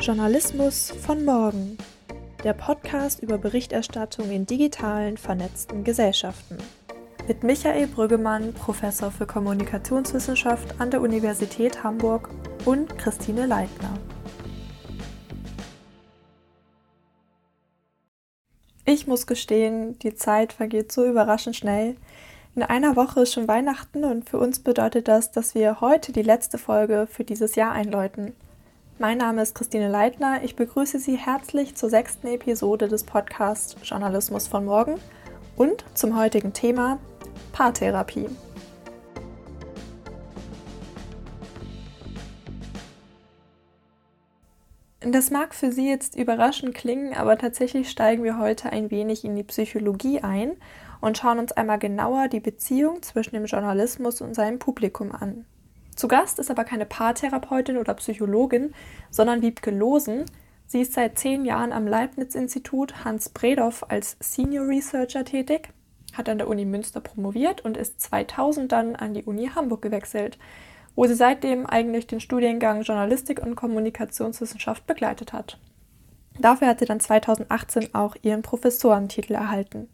Journalismus von morgen. Der Podcast über Berichterstattung in digitalen, vernetzten Gesellschaften. Mit Michael Brüggemann, Professor für Kommunikationswissenschaft an der Universität Hamburg und Christine Leitner. Ich muss gestehen, die Zeit vergeht so überraschend schnell. In einer Woche ist schon Weihnachten und für uns bedeutet das, dass wir heute die letzte Folge für dieses Jahr einläuten. Mein Name ist Christine Leitner. Ich begrüße Sie herzlich zur sechsten Episode des Podcasts Journalismus von morgen und zum heutigen Thema Paartherapie. Das mag für Sie jetzt überraschend klingen, aber tatsächlich steigen wir heute ein wenig in die Psychologie ein und schauen uns einmal genauer die Beziehung zwischen dem Journalismus und seinem Publikum an. Zu Gast ist aber keine Paartherapeutin oder Psychologin, sondern Wiebke Losen. Sie ist seit zehn Jahren am Leibniz-Institut Hans Bredow als Senior Researcher tätig, hat an der Uni Münster promoviert und ist 2000 dann an die Uni Hamburg gewechselt, wo sie seitdem eigentlich den Studiengang Journalistik und Kommunikationswissenschaft begleitet hat. Dafür hat sie dann 2018 auch ihren Professorentitel erhalten.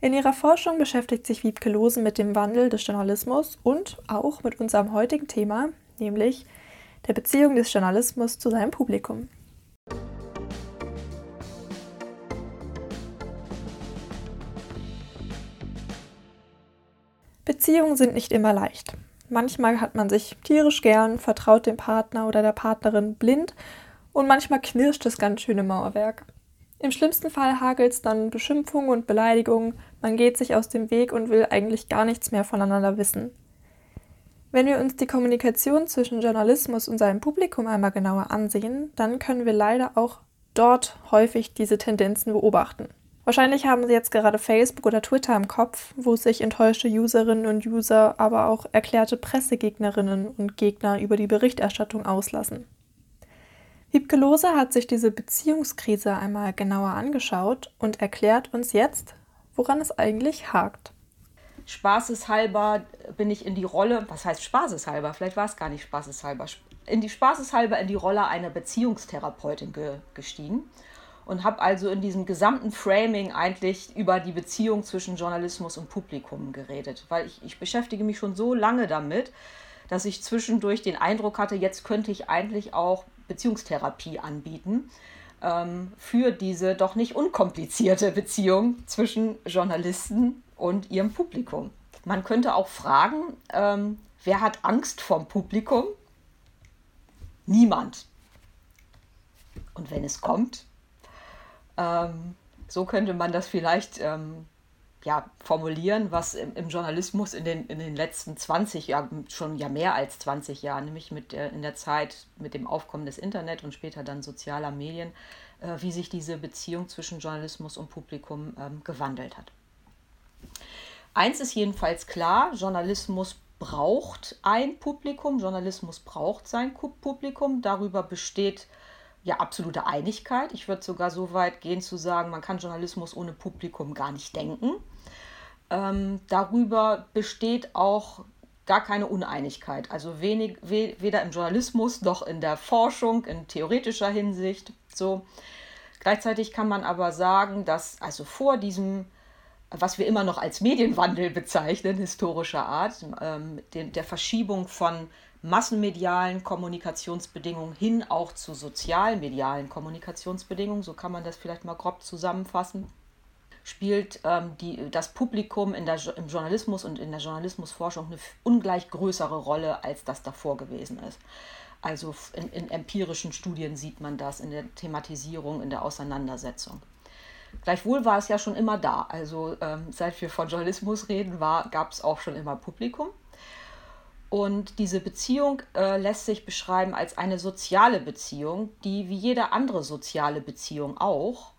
In ihrer Forschung beschäftigt sich Wiebke Losen mit dem Wandel des Journalismus und auch mit unserem heutigen Thema, nämlich der Beziehung des Journalismus zu seinem Publikum. Beziehungen sind nicht immer leicht. Manchmal hat man sich tierisch gern, vertraut dem Partner oder der Partnerin blind und manchmal knirscht es ganz schön im Mauerwerk. Im schlimmsten Fall hagelt es dann Beschimpfungen und Beleidigungen, man geht sich aus dem Weg und will eigentlich gar nichts mehr voneinander wissen. Wenn wir uns die Kommunikation zwischen Journalismus und seinem Publikum einmal genauer ansehen, dann können wir leider auch dort häufig diese Tendenzen beobachten. Wahrscheinlich haben Sie jetzt gerade Facebook oder Twitter im Kopf, wo sich enttäuschte Userinnen und User, aber auch erklärte Pressegegnerinnen und Gegner über die Berichterstattung auslassen. Wiebke hat sich diese Beziehungskrise einmal genauer angeschaut und erklärt uns jetzt, woran es eigentlich hakt. Spaßeshalber bin ich in die Rolle, was heißt spaßeshalber? Vielleicht war es gar nicht spaßeshalber. In die spaßeshalber in die Rolle einer Beziehungstherapeutin ge gestiegen und habe also in diesem gesamten Framing eigentlich über die Beziehung zwischen Journalismus und Publikum geredet, weil ich, ich beschäftige mich schon so lange damit, dass ich zwischendurch den Eindruck hatte, jetzt könnte ich eigentlich auch Beziehungstherapie anbieten ähm, für diese doch nicht unkomplizierte Beziehung zwischen Journalisten und ihrem Publikum. Man könnte auch fragen, ähm, wer hat Angst vom Publikum? Niemand. Und wenn es kommt, ähm, so könnte man das vielleicht ähm, ja, formulieren, was im, im, Journalismus in den, in den letzten 20 Jahren, schon ja mehr als 20 Jahren, nämlich mit der, in der Zeit mit dem Aufkommen des Internet und später dann sozialer Medien, äh, wie sich diese Beziehung zwischen Journalismus und Publikum ähm, gewandelt hat. Eins ist jedenfalls klar, Journalismus braucht ein Publikum, Journalismus braucht sein Publikum, darüber besteht ja absolute Einigkeit. Ich würde sogar so weit gehen zu sagen, man kann Journalismus ohne Publikum gar nicht denken. Ähm, darüber besteht auch gar keine Uneinigkeit. Also wenig, we, weder im Journalismus noch in der Forschung, in theoretischer Hinsicht. So. Gleichzeitig kann man aber sagen, dass also vor diesem, was wir immer noch als Medienwandel bezeichnen, historischer Art, ähm, den, der Verschiebung von massenmedialen Kommunikationsbedingungen hin auch zu sozialmedialen Kommunikationsbedingungen, so kann man das vielleicht mal grob zusammenfassen, spielt ähm, die, das Publikum in der, im Journalismus und in der Journalismusforschung eine ungleich größere Rolle, als das davor gewesen ist. Also in, in empirischen Studien sieht man das, in der Thematisierung, in der Auseinandersetzung. Gleichwohl war es ja schon immer da. Also ähm, seit wir von Journalismus reden, gab es auch schon immer Publikum. Und diese Beziehung äh, lässt sich beschreiben als eine soziale Beziehung, die wie jede andere soziale Beziehung auch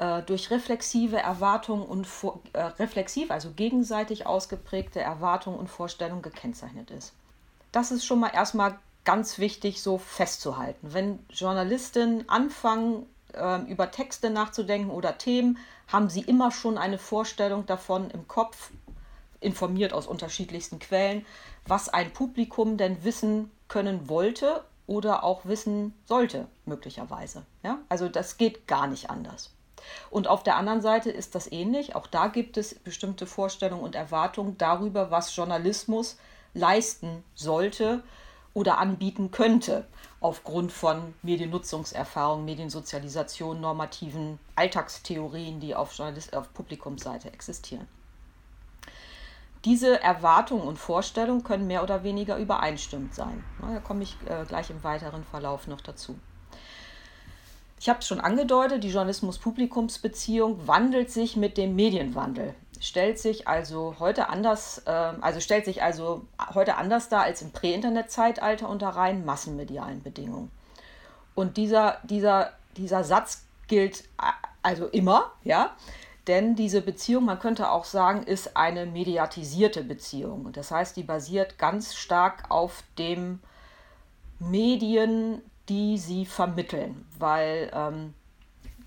äh, durch reflexive Erwartungen und äh, reflexiv, also gegenseitig ausgeprägte Erwartungen und Vorstellungen gekennzeichnet ist. Das ist schon mal erstmal ganz wichtig so festzuhalten. Wenn Journalistinnen anfangen, ähm, über Texte nachzudenken oder Themen, haben sie immer schon eine Vorstellung davon im Kopf, informiert aus unterschiedlichsten Quellen, was ein Publikum denn wissen können wollte oder auch wissen sollte, möglicherweise. Ja? Also das geht gar nicht anders. Und auf der anderen Seite ist das ähnlich. Auch da gibt es bestimmte Vorstellungen und Erwartungen darüber, was Journalismus leisten sollte oder anbieten könnte, aufgrund von Mediennutzungserfahrung, Mediensozialisation, normativen Alltagstheorien, die auf, Journalist auf Publikumsseite existieren. Diese Erwartungen und Vorstellungen können mehr oder weniger übereinstimmend sein. Da komme ich äh, gleich im weiteren Verlauf noch dazu. Ich habe es schon angedeutet, die Journalismus-Publikumsbeziehung wandelt sich mit dem Medienwandel. Stellt sich also heute anders, äh, also stellt sich also heute anders dar als im Prä-Internet-Zeitalter unter rein massenmedialen Bedingungen. Und dieser, dieser, dieser Satz gilt äh, also immer, ja, denn diese Beziehung, man könnte auch sagen, ist eine mediatisierte Beziehung. Das heißt, die basiert ganz stark auf dem Medien, die sie vermitteln, weil ähm,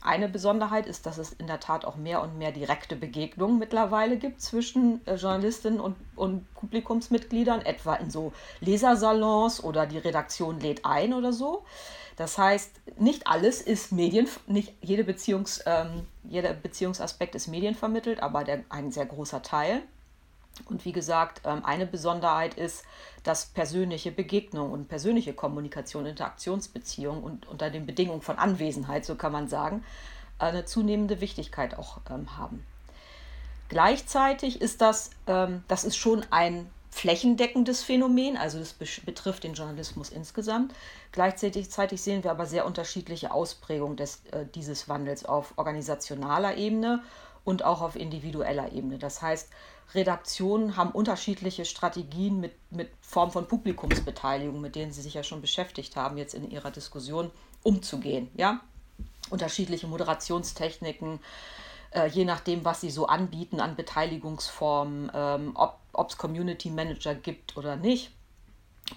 eine Besonderheit ist, dass es in der Tat auch mehr und mehr direkte Begegnungen mittlerweile gibt zwischen äh, Journalistinnen und, und, Publikumsmitgliedern, etwa in so Lesersalons oder die Redaktion lädt ein oder so. Das heißt, nicht alles ist Medien, nicht jede Beziehungs, ähm, jeder Beziehungsaspekt ist medienvermittelt, aber der, ein sehr großer Teil. Und wie gesagt, ähm, eine Besonderheit ist, dass persönliche Begegnung und persönliche Kommunikation, Interaktionsbeziehungen und unter den Bedingungen von Anwesenheit, so kann man sagen, eine zunehmende Wichtigkeit auch ähm, haben. Gleichzeitig ist das, ähm, das ist schon ein flächendeckendes Phänomen, also es betrifft den Journalismus insgesamt. Gleichzeitig sehen wir aber sehr unterschiedliche Ausprägungen des, äh, dieses Wandels auf organisationaler Ebene und auch auf individueller Ebene. Das heißt, Redaktionen haben unterschiedliche Strategien mit, mit Form von Publikumsbeteiligung, mit denen sie sich ja schon beschäftigt haben, jetzt in ihrer Diskussion umzugehen. Ja? Unterschiedliche Moderationstechniken, äh, je nachdem, was sie so anbieten an Beteiligungsformen, ähm, ob es Community Manager gibt oder nicht.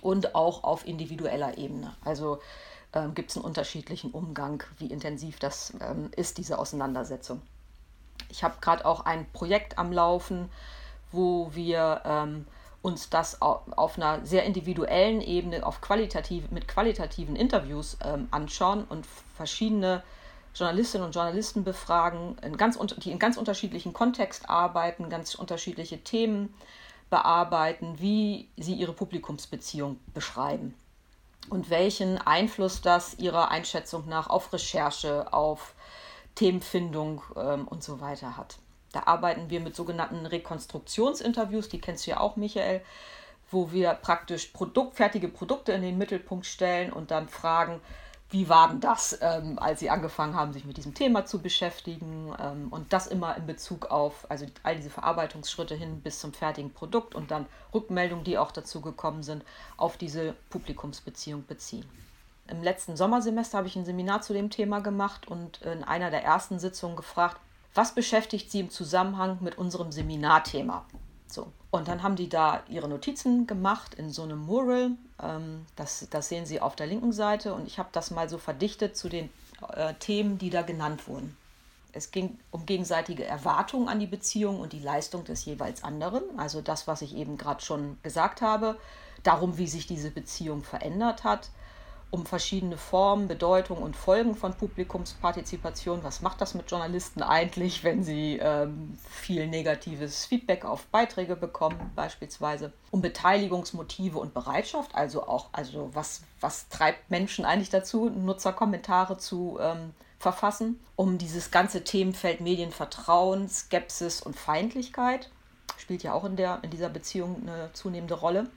Und auch auf individueller Ebene. Also ähm, gibt es einen unterschiedlichen Umgang, wie intensiv das ähm, ist, diese Auseinandersetzung. Ich habe gerade auch ein Projekt am Laufen, wo wir ähm, uns das auf einer sehr individuellen Ebene, auf qualitativ, mit qualitativen Interviews ähm, anschauen und verschiedene Journalistinnen und Journalisten befragen, in ganz, die in ganz unterschiedlichen Kontext arbeiten, ganz unterschiedliche Themen bearbeiten, wie sie ihre Publikumsbeziehung beschreiben und welchen Einfluss das ihrer Einschätzung nach auf Recherche, auf Themenfindung ähm, und so weiter hat. Da arbeiten wir mit sogenannten Rekonstruktionsinterviews, die kennst du ja auch, Michael, wo wir praktisch Produkt, fertige Produkte in den Mittelpunkt stellen und dann fragen, wie war denn das, ähm, als Sie angefangen haben, sich mit diesem Thema zu beschäftigen ähm, und das immer in Bezug auf, also all diese Verarbeitungsschritte hin bis zum fertigen Produkt und dann Rückmeldungen, die auch dazu gekommen sind, auf diese Publikumsbeziehung beziehen. Im letzten Sommersemester habe ich ein Seminar zu dem Thema gemacht und in einer der ersten Sitzungen gefragt, was beschäftigt Sie im Zusammenhang mit unserem Seminarthema? So. Und dann haben die da ihre Notizen gemacht in so einem Mural. Ähm, das, das sehen Sie auf der linken Seite. Und ich habe das mal so verdichtet zu den äh, Themen, die da genannt wurden. Es ging um gegenseitige Erwartungen an die Beziehung und die Leistung des jeweils anderen. Also das, was ich eben gerade schon gesagt habe. Darum, wie sich diese Beziehung verändert hat um verschiedene Formen, Bedeutung und Folgen von Publikumspartizipation. Was macht das mit Journalisten eigentlich, wenn sie ähm, viel negatives Feedback auf Beiträge bekommen, beispielsweise? Um Beteiligungsmotive und Bereitschaft, also auch, also was, was treibt Menschen eigentlich dazu, Nutzerkommentare zu ähm, verfassen, um dieses ganze Themenfeld Medienvertrauen, Skepsis und Feindlichkeit, spielt ja auch in, der, in dieser Beziehung eine zunehmende Rolle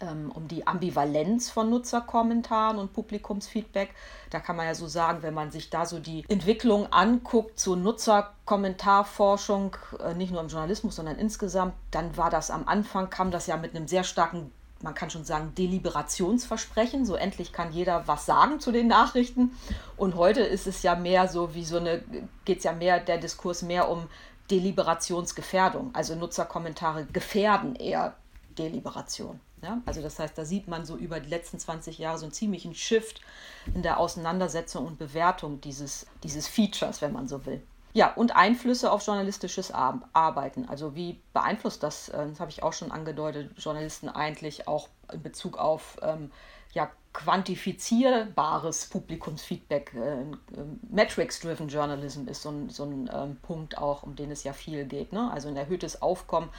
um die Ambivalenz von Nutzerkommentaren und Publikumsfeedback. Da kann man ja so sagen, wenn man sich da so die Entwicklung anguckt zur Nutzerkommentarforschung, äh, nicht nur im Journalismus, sondern insgesamt, dann war das am Anfang, kam das ja mit einem sehr starken man kann schon sagen, Deliberationsversprechen. So endlich kann jeder was sagen zu den Nachrichten. Und heute ist es ja mehr so wie so eine, geht es ja mehr, der Diskurs mehr um Deliberationsgefährdung. Also Nutzerkommentare gefährden eher Deliberation. Ja? Also das heißt, da sieht man so über die letzten 20 Jahre so einen ziemlichen Shift in der Auseinandersetzung und Bewertung dieses, dieses Features, wenn man so will. Ja, und Einflüsse auf journalistisches Arbeiten. Also wie beeinflusst das, äh, das habe ich auch schon angedeutet, Journalisten eigentlich auch in Bezug auf ähm, ja, quantifizierbares Publikumsfeedback. Äh, Metrics-driven Journalism ist so ein, so ein ähm, Punkt auch, um den es ja viel geht. Ne? Also ein erhöhtes Aufkommen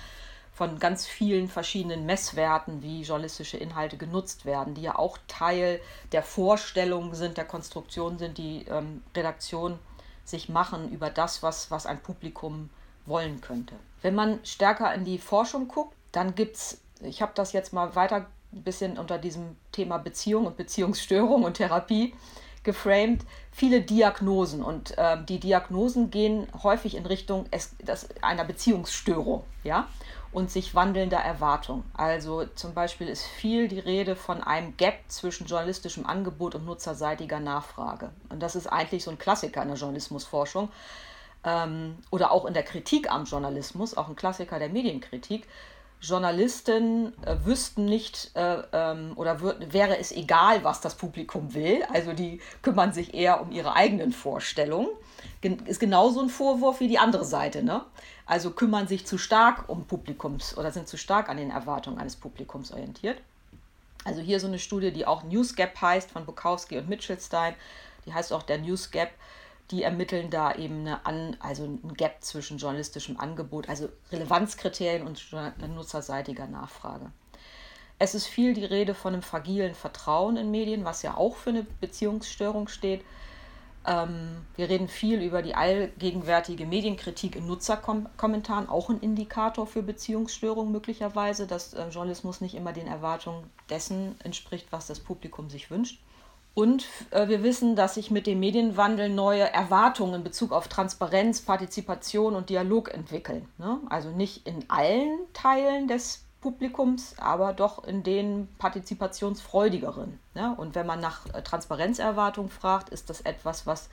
von ganz vielen verschiedenen Messwerten, wie journalistische Inhalte genutzt werden, die ja auch Teil der Vorstellung sind, der Konstruktion sind, die ähm, Redaktion sich machen über das, was, was ein Publikum wollen könnte. Wenn man stärker in die Forschung guckt, dann gibt es, ich habe das jetzt mal weiter ein bisschen unter diesem Thema Beziehung und Beziehungsstörung und Therapie geframed, viele Diagnosen. Und äh, die Diagnosen gehen häufig in Richtung es, das, einer Beziehungsstörung ja? Und sich wandelnder Erwartung. Also zum Beispiel ist viel die Rede von einem Gap zwischen journalistischem Angebot und nutzerseitiger Nachfrage. Und das ist eigentlich so ein Klassiker in der Journalismusforschung ähm, oder auch in der Kritik am Journalismus, auch ein Klassiker der Medienkritik Journalisten äh, wüssten nicht äh, ähm, oder wäre es egal, was das Publikum will. Also die kümmern sich eher um ihre eigenen Vorstellungen. Ist genauso ein Vorwurf wie die andere Seite. Ne? Also kümmern sich zu stark um Publikums oder sind zu stark an den Erwartungen eines Publikums orientiert. Also hier so eine Studie, die auch News Gap heißt von Bukowski und Mitchellstein. Die heißt auch der News Gap die ermitteln da eben eine An, also ein Gap zwischen journalistischem Angebot, also Relevanzkriterien und nutzerseitiger Nachfrage. Es ist viel die Rede von einem fragilen Vertrauen in Medien, was ja auch für eine Beziehungsstörung steht. Ähm, wir reden viel über die allgegenwärtige Medienkritik in Nutzerkommentaren, auch ein Indikator für Beziehungsstörungen möglicherweise, dass äh, Journalismus nicht immer den Erwartungen dessen entspricht, was das Publikum sich wünscht. Und äh, wir wissen, dass sich mit dem Medienwandel neue Erwartungen in Bezug auf Transparenz, Partizipation und Dialog entwickeln. Ne? Also nicht in allen Teilen des Publikums, aber doch in den partizipationsfreudigeren. Ne? Und wenn man nach äh, Transparenzerwartungen fragt, ist das etwas, was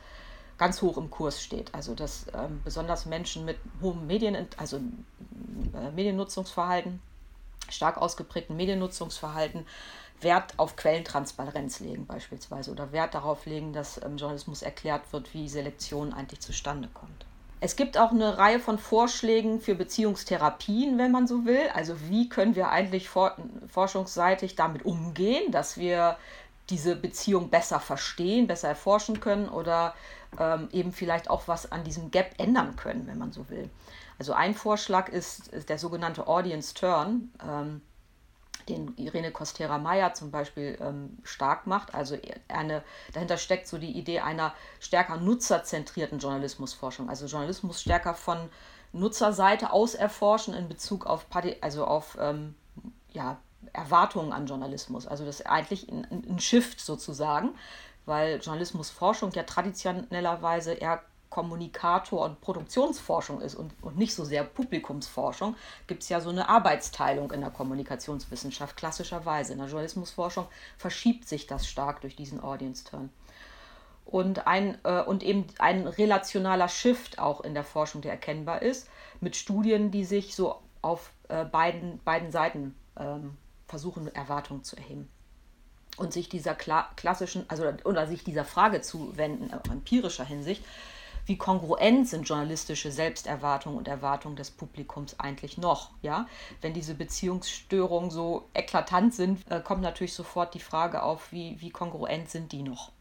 ganz hoch im Kurs steht. Also dass ähm, besonders Menschen mit hohem Medien, also äh, Mediennutzungsverhalten, stark ausgeprägten Mediennutzungsverhalten, Wert auf Quellentransparenz legen beispielsweise oder Wert darauf legen, dass im Journalismus erklärt wird, wie Selektion eigentlich zustande kommt. Es gibt auch eine Reihe von Vorschlägen für Beziehungstherapien, wenn man so will. Also wie können wir eigentlich for forschungsseitig damit umgehen, dass wir diese Beziehung besser verstehen, besser erforschen können oder ähm, eben vielleicht auch was an diesem Gap ändern können, wenn man so will. Also ein Vorschlag ist, ist der sogenannte Audience Turn. Ähm, den Irene Costera-Meyer zum Beispiel ähm, stark macht. Also eine, dahinter steckt so die Idee einer stärker nutzerzentrierten Journalismusforschung. Also Journalismus stärker von Nutzerseite aus erforschen in Bezug auf, also auf ähm, ja, Erwartungen an Journalismus. Also das ist eigentlich ein, ein Shift sozusagen, weil Journalismusforschung ja traditionellerweise eher Kommunikator und Produktionsforschung ist und, und nicht so sehr Publikumsforschung, gibt es ja so eine Arbeitsteilung in der Kommunikationswissenschaft, klassischerweise. In der Journalismusforschung verschiebt sich das stark durch diesen Audience-Turn. Und, ein, äh, und eben ein relationaler Shift auch in der Forschung, der erkennbar ist, mit Studien, die sich so auf äh, beiden, beiden Seiten ähm, versuchen, Erwartungen zu erheben und sich dieser kla klassischen, also oder sich dieser Frage zuwenden, äh, empirischer Hinsicht, wie kongruent sind journalistische Selbsterwartungen und Erwartungen des Publikums eigentlich noch. Ja? Wenn diese Beziehungsstörungen so eklatant sind, äh, kommt natürlich sofort die Frage auf, wie, wie kongruent sind die noch.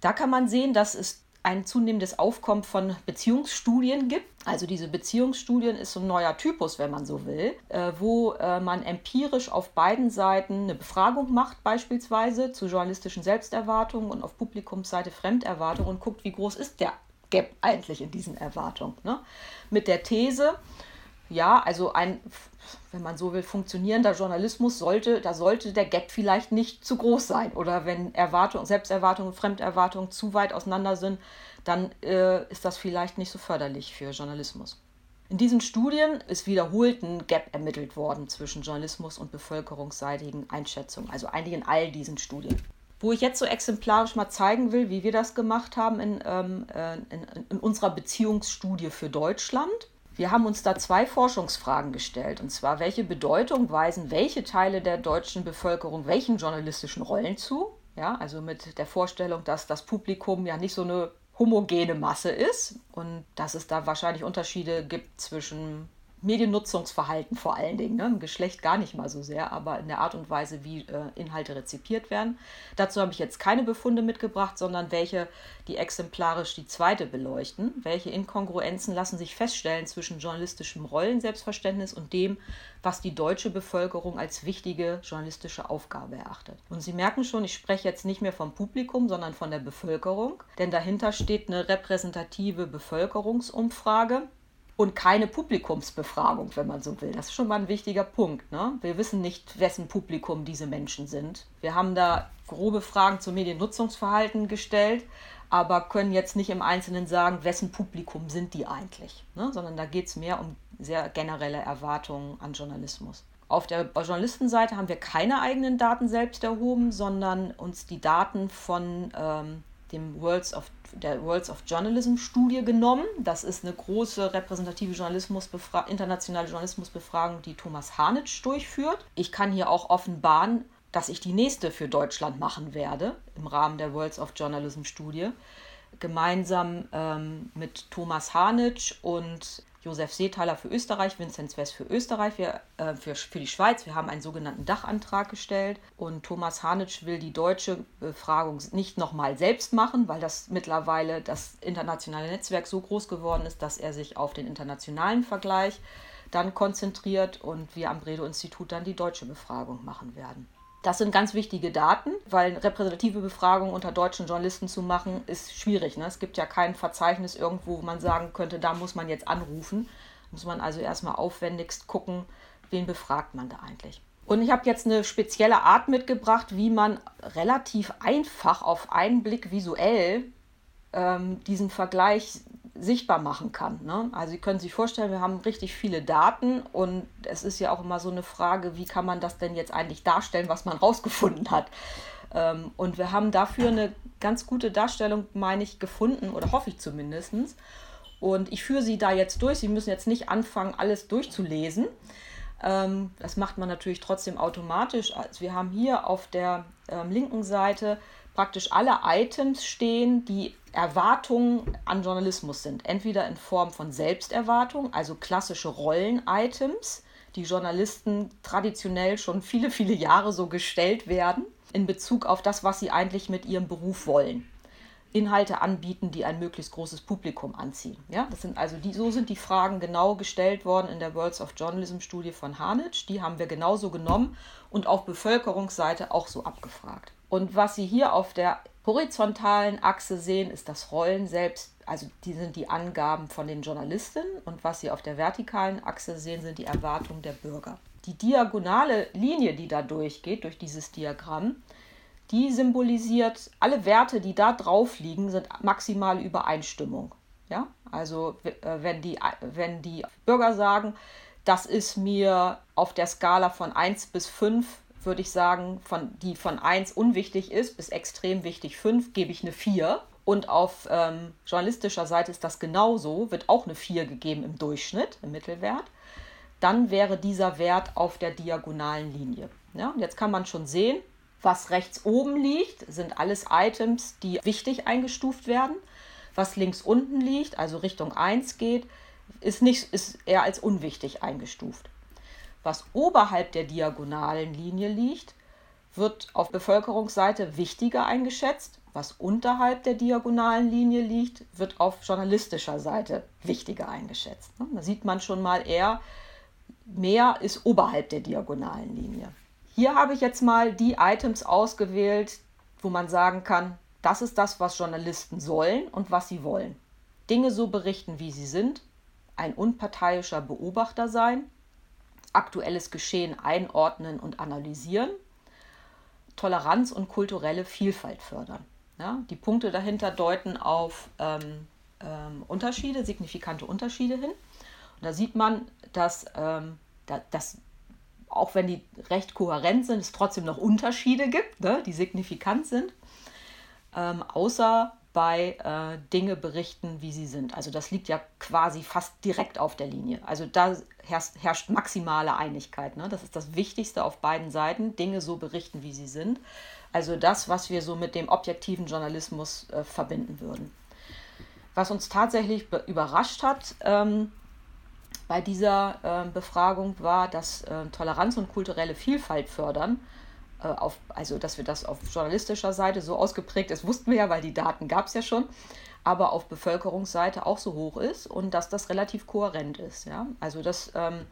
Da kann man sehen, dass es ein zunehmendes Aufkommen von Beziehungsstudien gibt. Also diese Beziehungsstudien ist so ein neuer Typus, wenn man so will, äh, wo äh, man empirisch auf beiden Seiten eine Befragung macht, beispielsweise zu journalistischen Selbsterwartungen und auf Publikumsseite Fremderwartungen und guckt, wie groß ist der Gap eigentlich in diesen Erwartungen. Ne? Mit der These, ja, also ein, wenn man so will, funktionierender Journalismus sollte, da sollte der Gap vielleicht nicht zu groß sein. Oder wenn Erwartungen, Selbsterwartungen, Fremderwartungen zu weit auseinander sind, dann äh, ist das vielleicht nicht so förderlich für Journalismus. In diesen Studien ist wiederholt ein Gap ermittelt worden zwischen Journalismus und bevölkerungsseitigen Einschätzungen, also eigentlich in all diesen Studien. Wo ich jetzt so exemplarisch mal zeigen will, wie wir das gemacht haben in, ähm, äh, in, in unserer Beziehungsstudie für Deutschland. Wir haben uns da zwei Forschungsfragen gestellt. Und zwar, welche Bedeutung weisen welche Teile der deutschen Bevölkerung welchen journalistischen Rollen zu? Ja, also mit der Vorstellung, dass das Publikum ja nicht so eine homogene Masse ist und dass es da wahrscheinlich Unterschiede gibt zwischen Mediennutzungsverhalten vor allen Dingen, ne? im Geschlecht gar nicht mal so sehr, aber in der Art und Weise, wie äh, Inhalte rezipiert werden. Dazu habe ich jetzt keine Befunde mitgebracht, sondern welche, die exemplarisch die zweite beleuchten. Welche Inkongruenzen lassen sich feststellen zwischen journalistischem Rollenselbstverständnis und dem, was die deutsche Bevölkerung als wichtige journalistische Aufgabe erachtet. Und Sie merken schon, ich spreche jetzt nicht mehr vom Publikum, sondern von der Bevölkerung, denn dahinter steht eine repräsentative Bevölkerungsumfrage und keine Publikumsbefragung, wenn man so will. Das ist schon mal ein wichtiger Punkt. Ne? Wir wissen nicht, wessen Publikum diese Menschen sind. Wir haben da grobe Fragen zum Mediennutzungsverhalten gestellt, aber können jetzt nicht im Einzelnen sagen, wessen Publikum sind die eigentlich, ne? sondern da geht es mehr um sehr generelle Erwartungen an Journalismus. Auf der Journalistenseite haben wir keine eigenen Daten selbst erhoben, sondern uns die Daten von ähm, dem Worlds of, der Worlds of Journalism Studie genommen. Das ist eine große repräsentative Journalismusbefra internationale Journalismusbefragung, die Thomas Hanitsch durchführt. Ich kann hier auch offenbaren, dass ich die nächste für Deutschland machen werde im Rahmen der Worlds of Journalism Studie. Gemeinsam ähm, mit Thomas Hanitsch und Josef Seethaler für Österreich, Vinzenz West für Österreich, wir, äh, für, für die Schweiz. Wir haben einen sogenannten Dachantrag gestellt und Thomas Hanitsch will die deutsche Befragung nicht nochmal selbst machen, weil das mittlerweile das internationale Netzwerk so groß geworden ist, dass er sich auf den internationalen Vergleich dann konzentriert und wir am Bredow-Institut dann die deutsche Befragung machen werden. Das sind ganz wichtige Daten, weil repräsentative Befragungen unter deutschen Journalisten zu machen, ist schwierig. Ne? Es gibt ja kein Verzeichnis irgendwo, wo man sagen könnte, da muss man jetzt anrufen. Muss man also erstmal aufwendigst gucken, wen befragt man da eigentlich. Und ich habe jetzt eine spezielle Art mitgebracht, wie man relativ einfach auf einen Blick visuell ähm, diesen Vergleich sichtbar machen kann. Ne? Also Sie können sich vorstellen, wir haben richtig viele Daten und es ist ja auch immer so eine Frage, wie kann man das denn jetzt eigentlich darstellen, was man rausgefunden hat. Ähm, und wir haben dafür eine ganz gute Darstellung, meine ich, gefunden oder hoffe ich zumindest. Und ich führe Sie da jetzt durch. Sie müssen jetzt nicht anfangen, alles durchzulesen. Ähm, das macht man natürlich trotzdem automatisch. Also wir haben hier auf der ähm, linken Seite praktisch alle Items stehen, die Erwartungen an Journalismus sind. Entweder in Form von Selbsterwartung, also klassische Rollen-Items, die Journalisten traditionell schon viele, viele Jahre so gestellt werden, in Bezug auf das, was sie eigentlich mit ihrem Beruf wollen. Inhalte anbieten, die ein möglichst großes Publikum anziehen. Ja, das sind also die, so sind die Fragen genau gestellt worden in der Worlds of Journalism Studie von Harnitsch. Die haben wir genauso genommen und auf Bevölkerungsseite auch so abgefragt. Und was Sie hier auf der horizontalen Achse sehen, ist das Rollen selbst, also die sind die Angaben von den Journalisten und was Sie auf der vertikalen Achse sehen, sind die Erwartungen der Bürger. Die diagonale Linie, die da durchgeht, durch dieses Diagramm, die symbolisiert, alle Werte, die da drauf liegen, sind maximale Übereinstimmung. Ja? Also wenn die, wenn die Bürger sagen, das ist mir auf der Skala von 1 bis 5 würde ich sagen, von, die von 1 unwichtig ist bis extrem wichtig 5, gebe ich eine 4. Und auf ähm, journalistischer Seite ist das genauso, wird auch eine 4 gegeben im Durchschnitt, im Mittelwert. Dann wäre dieser Wert auf der diagonalen Linie. Ja, und jetzt kann man schon sehen, was rechts oben liegt, sind alles Items, die wichtig eingestuft werden. Was links unten liegt, also Richtung 1 geht, ist, nicht, ist eher als unwichtig eingestuft. Was oberhalb der diagonalen Linie liegt, wird auf Bevölkerungsseite wichtiger eingeschätzt. Was unterhalb der diagonalen Linie liegt, wird auf journalistischer Seite wichtiger eingeschätzt. Da sieht man schon mal eher, mehr ist oberhalb der diagonalen Linie. Hier habe ich jetzt mal die Items ausgewählt, wo man sagen kann, das ist das, was Journalisten sollen und was sie wollen. Dinge so berichten, wie sie sind, ein unparteiischer Beobachter sein, aktuelles Geschehen einordnen und analysieren, Toleranz und kulturelle Vielfalt fördern. Ja, die Punkte dahinter deuten auf ähm, ähm, Unterschiede, signifikante Unterschiede hin. Und da sieht man, dass, ähm, da, dass auch wenn die recht kohärent sind, es trotzdem noch Unterschiede gibt, ne, die signifikant sind. Ähm, außer bei äh, Dinge berichten, wie sie sind. Also das liegt ja quasi fast direkt auf der Linie. Also da herrscht, herrscht maximale Einigkeit. Ne? Das ist das Wichtigste auf beiden Seiten, Dinge so berichten, wie sie sind. Also das, was wir so mit dem objektiven Journalismus äh, verbinden würden. Was uns tatsächlich überrascht hat ähm, bei dieser äh, Befragung war, dass äh, Toleranz und kulturelle Vielfalt fördern. Äh, auf, also, dass wir das auf journalistischer Seite so ausgeprägt ist, wussten wir ja, weil die Daten gab es ja schon, aber auf Bevölkerungsseite auch so hoch ist und dass das relativ kohärent ist. Ja? Also, das ähm,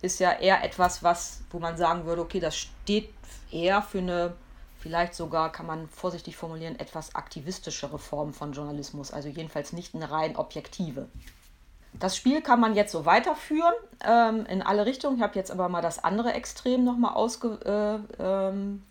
ist ja eher etwas, was, wo man sagen würde, okay, das steht eher für eine vielleicht sogar, kann man vorsichtig formulieren, etwas aktivistischere Form von Journalismus, also jedenfalls nicht eine rein objektive. Das Spiel kann man jetzt so weiterführen ähm, in alle Richtungen. Ich habe jetzt aber mal das andere Extrem nochmal ausgewählt äh, ähm,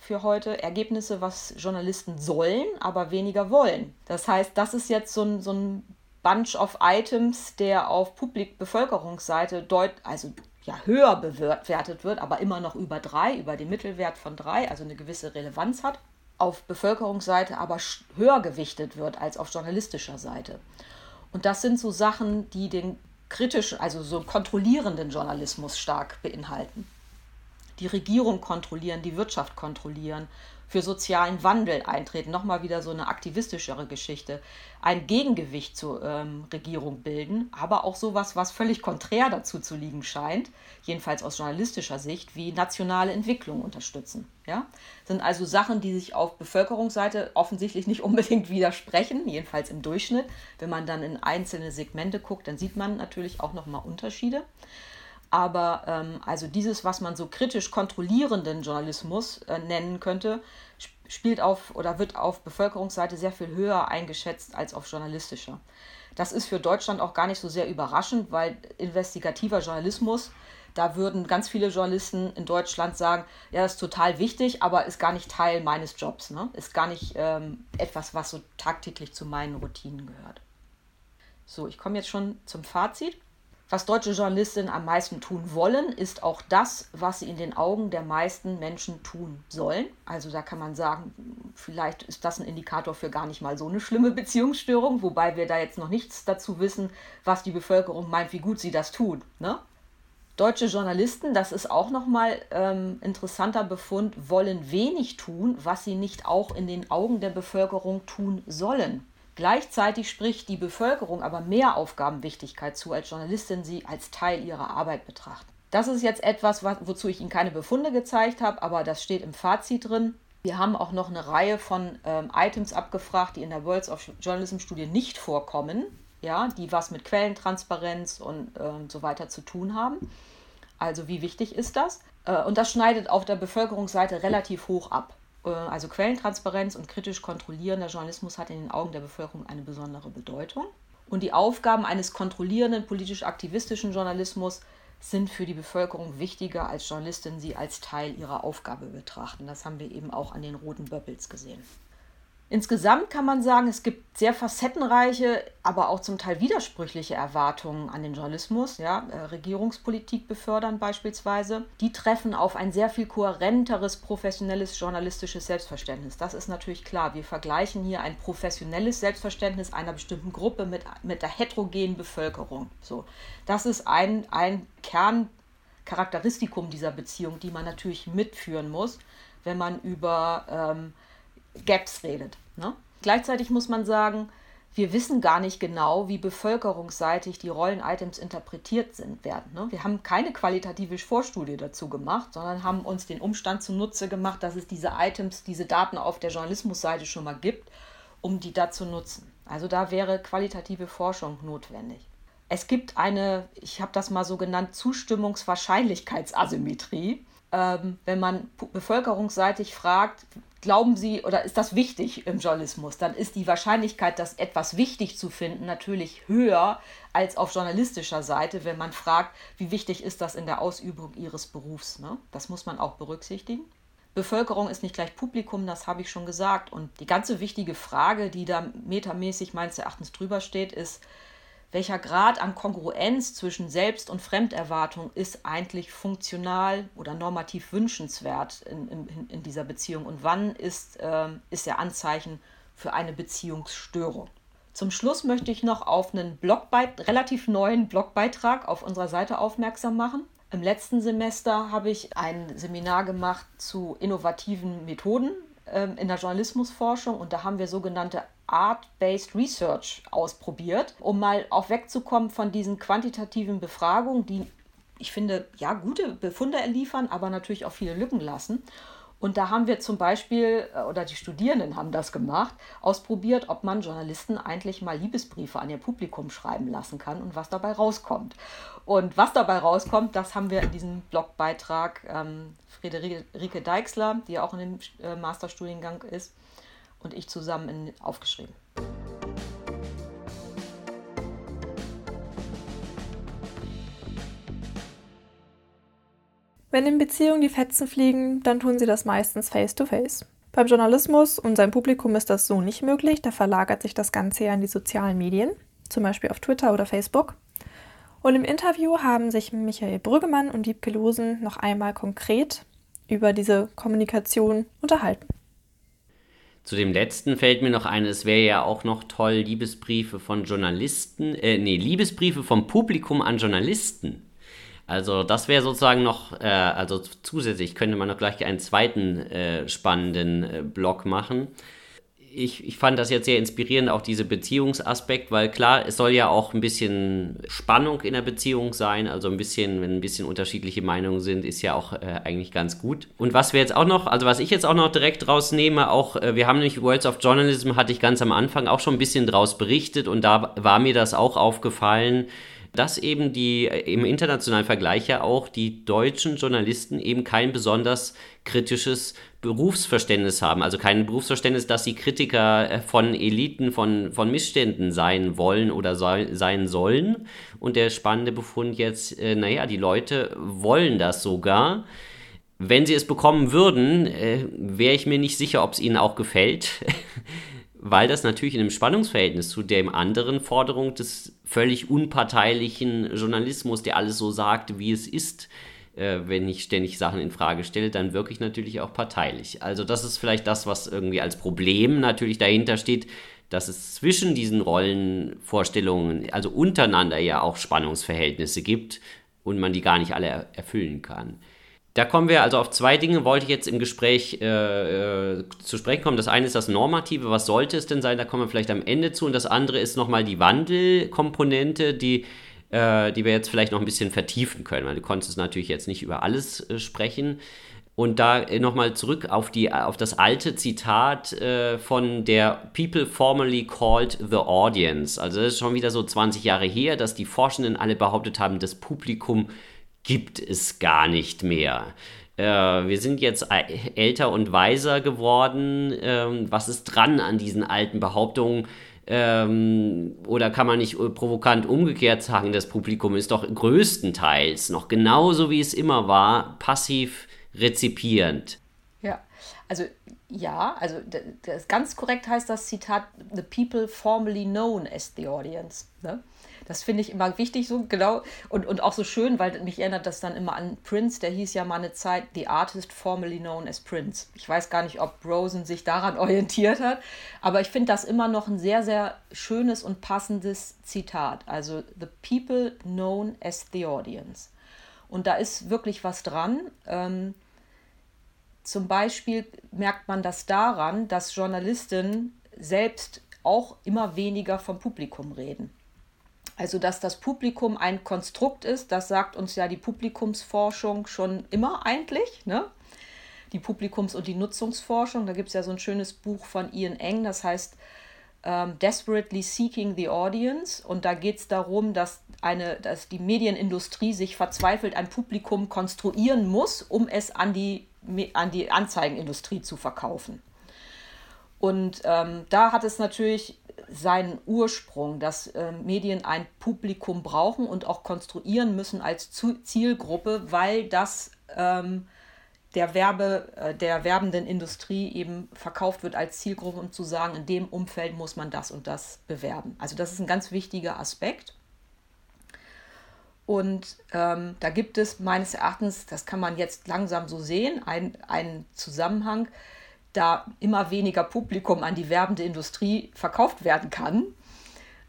für heute. Ergebnisse, was Journalisten sollen, aber weniger wollen. Das heißt, das ist jetzt so ein, so ein Bunch of Items, der auf Publik-Bevölkerungsseite deut also ja, höher bewertet wird, aber immer noch über drei, über den Mittelwert von drei, also eine gewisse Relevanz hat, auf Bevölkerungsseite aber höher gewichtet wird als auf journalistischer Seite. Und das sind so Sachen, die den kritischen, also so kontrollierenden Journalismus stark beinhalten. Die Regierung kontrollieren, die Wirtschaft kontrollieren, für sozialen Wandel eintreten, nochmal wieder so eine aktivistischere Geschichte, ein Gegengewicht zur ähm, Regierung bilden, aber auch sowas, was völlig konträr dazu zu liegen scheint, jedenfalls aus journalistischer Sicht, wie nationale Entwicklung unterstützen. Ja? Sind also Sachen, die sich auf Bevölkerungsseite offensichtlich nicht unbedingt widersprechen, jedenfalls im Durchschnitt. Wenn man dann in einzelne Segmente guckt, dann sieht man natürlich auch nochmal Unterschiede. Aber ähm, also dieses, was man so kritisch kontrollierenden Journalismus äh, nennen könnte, spielt auf oder wird auf Bevölkerungsseite sehr viel höher eingeschätzt als auf journalistischer. Das ist für Deutschland auch gar nicht so sehr überraschend, weil investigativer Journalismus, da würden ganz viele Journalisten in Deutschland sagen, ja, das ist total wichtig, aber ist gar nicht Teil meines Jobs, ne? ist gar nicht ähm, etwas, was so tagtäglich zu meinen Routinen gehört. So, ich komme jetzt schon zum Fazit. Was deutsche Journalistinnen am meisten tun wollen, ist auch das, was sie in den Augen der meisten Menschen tun sollen. Also da kann man sagen, vielleicht ist das ein Indikator für gar nicht mal so eine schlimme Beziehungsstörung, wobei wir da jetzt noch nichts dazu wissen, was die Bevölkerung meint, wie gut sie das tun. Ne? Deutsche Journalisten, das ist auch nochmal ähm, interessanter Befund, wollen wenig tun, was sie nicht auch in den Augen der Bevölkerung tun sollen. Gleichzeitig spricht die Bevölkerung aber mehr Aufgabenwichtigkeit zu, als Journalistin sie als Teil ihrer Arbeit betrachten. Das ist jetzt etwas, wozu ich Ihnen keine Befunde gezeigt habe, aber das steht im Fazit drin. Wir haben auch noch eine Reihe von ähm, Items abgefragt, die in der Worlds of Journalism Studie nicht vorkommen, ja, die was mit Quellentransparenz und äh, so weiter zu tun haben. Also wie wichtig ist das? Äh, und das schneidet auf der Bevölkerungsseite relativ hoch ab. Äh, also Quellentransparenz und kritisch kontrollierender Journalismus hat in den Augen der Bevölkerung eine besondere Bedeutung. Und die Aufgaben eines kontrollierenden, politisch-aktivistischen Journalismus sind für die Bevölkerung wichtiger, als Journalistinnen sie als Teil ihrer Aufgabe betrachten. Das haben wir eben auch an den roten Bubbles gesehen. Insgesamt kann man sagen, es gibt sehr facettenreiche, aber auch zum Teil widersprüchliche Erwartungen an den Journalismus. Ja, äh, Regierungspolitik befördern beispielsweise. Die treffen auf ein sehr viel kohärenteres professionelles journalistisches Selbstverständnis. Das ist natürlich klar. Wir vergleichen hier ein professionelles Selbstverständnis einer bestimmten Gruppe mit, mit der heterogenen Bevölkerung. So, das ist ein, ein Kerncharakteristikum dieser Beziehung, die man natürlich mitführen muss, wenn man über ähm, Gaps redet. Ne? Gleichzeitig muss man sagen, wir wissen gar nicht genau, wie bevölkerungsseitig die Rollen-Items interpretiert sind, werden. Ne? Wir haben keine qualitative Vorstudie dazu gemacht, sondern haben uns den Umstand zunutze gemacht, dass es diese Items, diese Daten auf der Journalismusseite schon mal gibt, um die da zu nutzen. Also da wäre qualitative Forschung notwendig. Es gibt eine, ich habe das mal so genannt, Zustimmungswahrscheinlichkeitsasymmetrie. Ähm, wenn man bevölkerungsseitig fragt, glauben Sie oder ist das wichtig im Journalismus, dann ist die Wahrscheinlichkeit, das etwas wichtig zu finden, natürlich höher als auf journalistischer Seite, wenn man fragt, wie wichtig ist das in der Ausübung Ihres Berufs. Ne? Das muss man auch berücksichtigen. Bevölkerung ist nicht gleich Publikum, das habe ich schon gesagt. Und die ganze wichtige Frage, die da metamäßig meines Erachtens drüber steht, ist, welcher Grad an Kongruenz zwischen Selbst- und Fremderwartung ist eigentlich funktional oder normativ wünschenswert in, in, in dieser Beziehung und wann ist, äh, ist er Anzeichen für eine Beziehungsstörung. Zum Schluss möchte ich noch auf einen relativ neuen Blogbeitrag auf unserer Seite aufmerksam machen. Im letzten Semester habe ich ein Seminar gemacht zu innovativen Methoden ähm, in der Journalismusforschung und da haben wir sogenannte Art-Based Research ausprobiert, um mal auch wegzukommen von diesen quantitativen Befragungen, die ich finde, ja, gute Befunde liefern, aber natürlich auch viele Lücken lassen. Und da haben wir zum Beispiel, äh, oder die Studierenden haben das gemacht, ausprobiert, ob man Journalisten eigentlich mal Liebesbriefe an ihr Publikum schreiben lassen kann und was dabei rauskommt. Und was dabei rauskommt, das haben wir in diesem Blogbeitrag ähm, Friederike Deixler, die auch in dem äh, Masterstudiengang ist, und ich zusammen in, aufgeschrieben. Wenn in Beziehungen die Fetzen fliegen, dann tun sie das meistens face-to-face. -face. Beim Journalismus und seinem Publikum ist das so nicht möglich, da verlagert sich das Ganze ja in die sozialen Medien, zum Beispiel auf Twitter oder Facebook. Und im Interview haben sich Michael Brüggemann und Diebke Losen noch einmal konkret über diese Kommunikation unterhalten. Zu dem letzten fällt mir noch ein, es wäre ja auch noch toll, Liebesbriefe von Journalisten, äh, nee, Liebesbriefe vom Publikum an Journalisten also das wäre sozusagen noch, äh, also zusätzlich könnte man noch gleich einen zweiten äh, spannenden äh, Blog machen. Ich, ich fand das jetzt sehr inspirierend, auch diese Beziehungsaspekt, weil klar, es soll ja auch ein bisschen Spannung in der Beziehung sein, also ein bisschen, wenn ein bisschen unterschiedliche Meinungen sind, ist ja auch äh, eigentlich ganz gut. Und was wir jetzt auch noch, also was ich jetzt auch noch direkt rausnehme, auch, äh, wir haben nämlich Worlds of Journalism, hatte ich ganz am Anfang auch schon ein bisschen draus berichtet und da war mir das auch aufgefallen, dass eben die im internationalen Vergleich ja auch die deutschen Journalisten eben kein besonders kritisches Berufsverständnis haben. Also kein Berufsverständnis, dass sie Kritiker äh, von Eliten, von, von Missständen sein wollen oder so, sein sollen. Und der spannende Befund jetzt, äh, naja, die Leute wollen das sogar. Wenn sie es bekommen würden, äh, wäre ich mir nicht sicher, ob es ihnen auch gefällt. weil das natürlich in einem Spannungsverhältnis zu der anderen Forderung des völlig unparteilichen Journalismus, der alles so sagt, wie es ist, äh, wenn ich ständig Sachen in Frage stelle, dann wirklich natürlich auch parteilich. Also das ist vielleicht das, was irgendwie als Problem natürlich dahinter steht, dass es zwischen diesen Rollenvorstellungen, also untereinander ja auch Spannungsverhältnisse gibt und man die gar nicht alle erfüllen kann. Da kommen wir also auf zwei Dinge, wollte ich jetzt im Gespräch äh, äh, zu sprechen kommen. Das eine ist das Normative, was sollte es denn sein? Da kommen wir vielleicht am Ende zu. Und das andere ist nochmal die Wandelkomponente, die, äh, die wir jetzt vielleicht noch ein bisschen vertiefen können, weil du konntest natürlich jetzt nicht über alles äh, sprechen. Und da äh, nochmal zurück auf, die, auf das alte Zitat äh, von der People formerly called the audience. Also das ist schon wieder so 20 Jahre her, dass die Forschenden alle behauptet haben, das Publikum gibt es gar nicht mehr. Äh, wir sind jetzt älter und weiser geworden. Ähm, was ist dran an diesen alten Behauptungen? Ähm, oder kann man nicht provokant umgekehrt sagen, das Publikum ist doch größtenteils noch genauso wie es immer war, passiv rezipierend. Ja, also ja, also ganz korrekt heißt das Zitat, the people formerly known as the audience. Ne? Das finde ich immer wichtig, so genau. Und, und auch so schön, weil mich erinnert das dann immer an Prince, der hieß ja mal eine Zeit The Artist formerly known as Prince. Ich weiß gar nicht, ob Rosen sich daran orientiert hat, aber ich finde das immer noch ein sehr, sehr schönes und passendes Zitat. Also The people known as the audience. Und da ist wirklich was dran. Ähm, zum Beispiel merkt man das daran, dass Journalistinnen selbst auch immer weniger vom Publikum reden. Also, dass das Publikum ein Konstrukt ist, das sagt uns ja die Publikumsforschung schon immer eigentlich. Ne? Die Publikums- und die Nutzungsforschung. Da gibt es ja so ein schönes Buch von Ian Eng, das heißt ähm, Desperately Seeking the Audience. Und da geht es darum, dass, eine, dass die Medienindustrie sich verzweifelt ein Publikum konstruieren muss, um es an die, an die Anzeigenindustrie zu verkaufen. Und ähm, da hat es natürlich seinen Ursprung, dass äh, Medien ein Publikum brauchen und auch konstruieren müssen als Zielgruppe, weil das ähm, der, Werbe, äh, der werbenden Industrie eben verkauft wird als Zielgruppe, um zu sagen, in dem Umfeld muss man das und das bewerben. Also das ist ein ganz wichtiger Aspekt. Und ähm, da gibt es meines Erachtens, das kann man jetzt langsam so sehen, einen Zusammenhang da immer weniger Publikum an die werbende Industrie verkauft werden kann,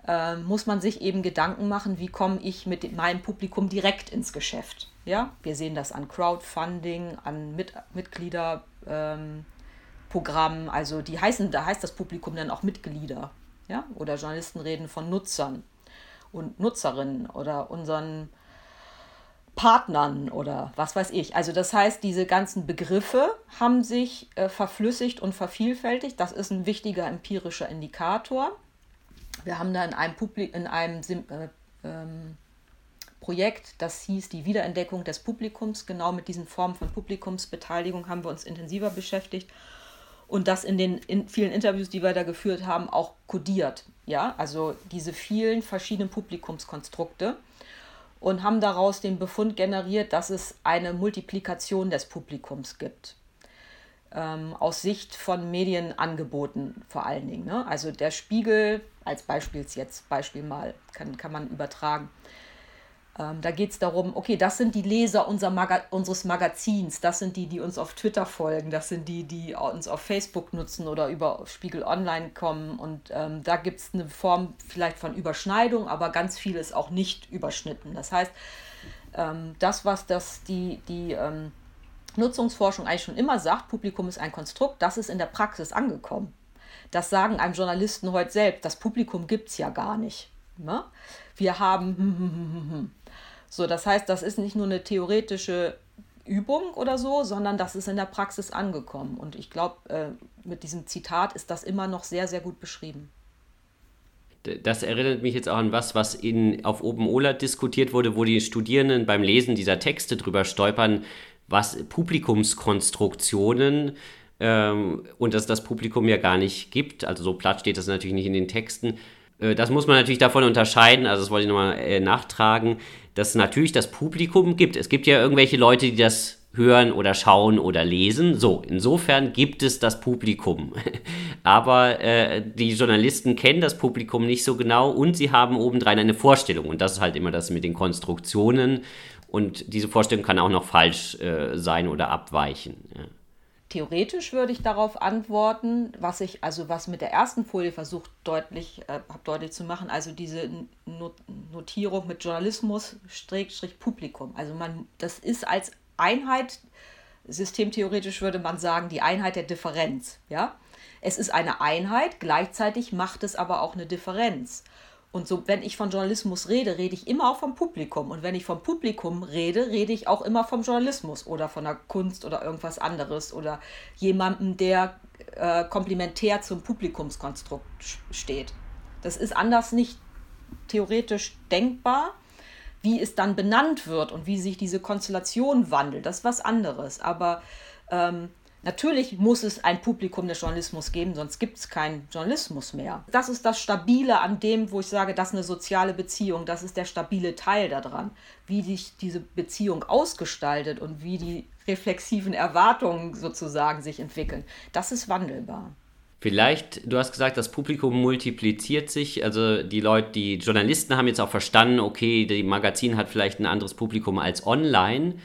äh, muss man sich eben Gedanken machen, wie komme ich mit meinem Publikum direkt ins Geschäft. Ja, wir sehen das an Crowdfunding, an mit Mitgliederpositionen Programm, also die heißen, da heißt das Publikum dann auch Mitglieder. Ja? Oder Journalisten reden von Nutzern und Nutzerinnen oder unseren Partnern oder was weiß ich. Also das heißt, diese ganzen Begriffe haben sich äh, verflüssigt und vervielfältigt. Das ist ein wichtiger empirischer Indikator. Wir haben da in einem, Publik in einem äh, ähm, Projekt, das hieß die Wiederentdeckung des Publikums. Genau mit diesen Formen von Publikumsbeteiligung haben wir uns intensiver beschäftigt und das in den in vielen Interviews, die wir da geführt haben, auch kodiert. Ja, also diese vielen verschiedenen Publikumskonstrukte und haben daraus den Befund generiert, dass es eine Multiplikation des Publikums gibt. Ähm, aus Sicht von Medienangeboten vor allen Dingen. Ne? Also der Spiegel, als Beispiel jetzt, Beispiel mal, kann, kann man übertragen, ähm, da geht es darum, okay, das sind die Leser unser Maga unseres Magazins, das sind die, die uns auf Twitter folgen, das sind die, die uns auf Facebook nutzen oder über Spiegel Online kommen. Und ähm, da gibt es eine Form vielleicht von Überschneidung, aber ganz viel ist auch nicht überschnitten. Das heißt, ähm, das, was das die, die ähm, Nutzungsforschung eigentlich schon immer sagt, Publikum ist ein Konstrukt, das ist in der Praxis angekommen. Das sagen einem Journalisten heute selbst, das Publikum gibt es ja gar nicht. Ne? Wir haben hm, hm, hm, so, das heißt, das ist nicht nur eine theoretische Übung oder so, sondern das ist in der Praxis angekommen. Und ich glaube, äh, mit diesem Zitat ist das immer noch sehr, sehr gut beschrieben. Das erinnert mich jetzt auch an was, was in, auf Open Ola diskutiert wurde, wo die Studierenden beim Lesen dieser Texte drüber stolpern, was Publikumskonstruktionen ähm, und dass das Publikum ja gar nicht gibt. Also so platt steht das natürlich nicht in den Texten. Äh, das muss man natürlich davon unterscheiden, also das wollte ich nochmal äh, nachtragen dass es natürlich das Publikum gibt. Es gibt ja irgendwelche Leute, die das hören oder schauen oder lesen. So, insofern gibt es das Publikum. Aber äh, die Journalisten kennen das Publikum nicht so genau und sie haben obendrein eine Vorstellung. Und das ist halt immer das mit den Konstruktionen. Und diese Vorstellung kann auch noch falsch äh, sein oder abweichen. Ja. Theoretisch würde ich darauf antworten, was ich, also was mit der ersten Folie versucht deutlich, äh, deutlich zu machen, also diese Notierung mit Journalismus, Publikum. Also man, das ist als Einheit, systemtheoretisch würde man sagen, die Einheit der Differenz. Ja? Es ist eine Einheit, gleichzeitig macht es aber auch eine Differenz. Und so, wenn ich von Journalismus rede, rede ich immer auch vom Publikum. Und wenn ich vom Publikum rede, rede ich auch immer vom Journalismus oder von der Kunst oder irgendwas anderes oder jemandem, der äh, komplementär zum Publikumskonstrukt steht. Das ist anders nicht theoretisch denkbar. Wie es dann benannt wird und wie sich diese Konstellation wandelt, das ist was anderes. Aber ähm, Natürlich muss es ein Publikum des Journalismus geben, sonst gibt es keinen Journalismus mehr. Das ist das Stabile an dem, wo ich sage, das ist eine soziale Beziehung, das ist der stabile Teil daran. Wie sich diese Beziehung ausgestaltet und wie die reflexiven Erwartungen sozusagen sich entwickeln, das ist wandelbar. Vielleicht, du hast gesagt, das Publikum multipliziert sich. Also die Leute, die Journalisten haben jetzt auch verstanden, okay, die Magazin hat vielleicht ein anderes Publikum als online.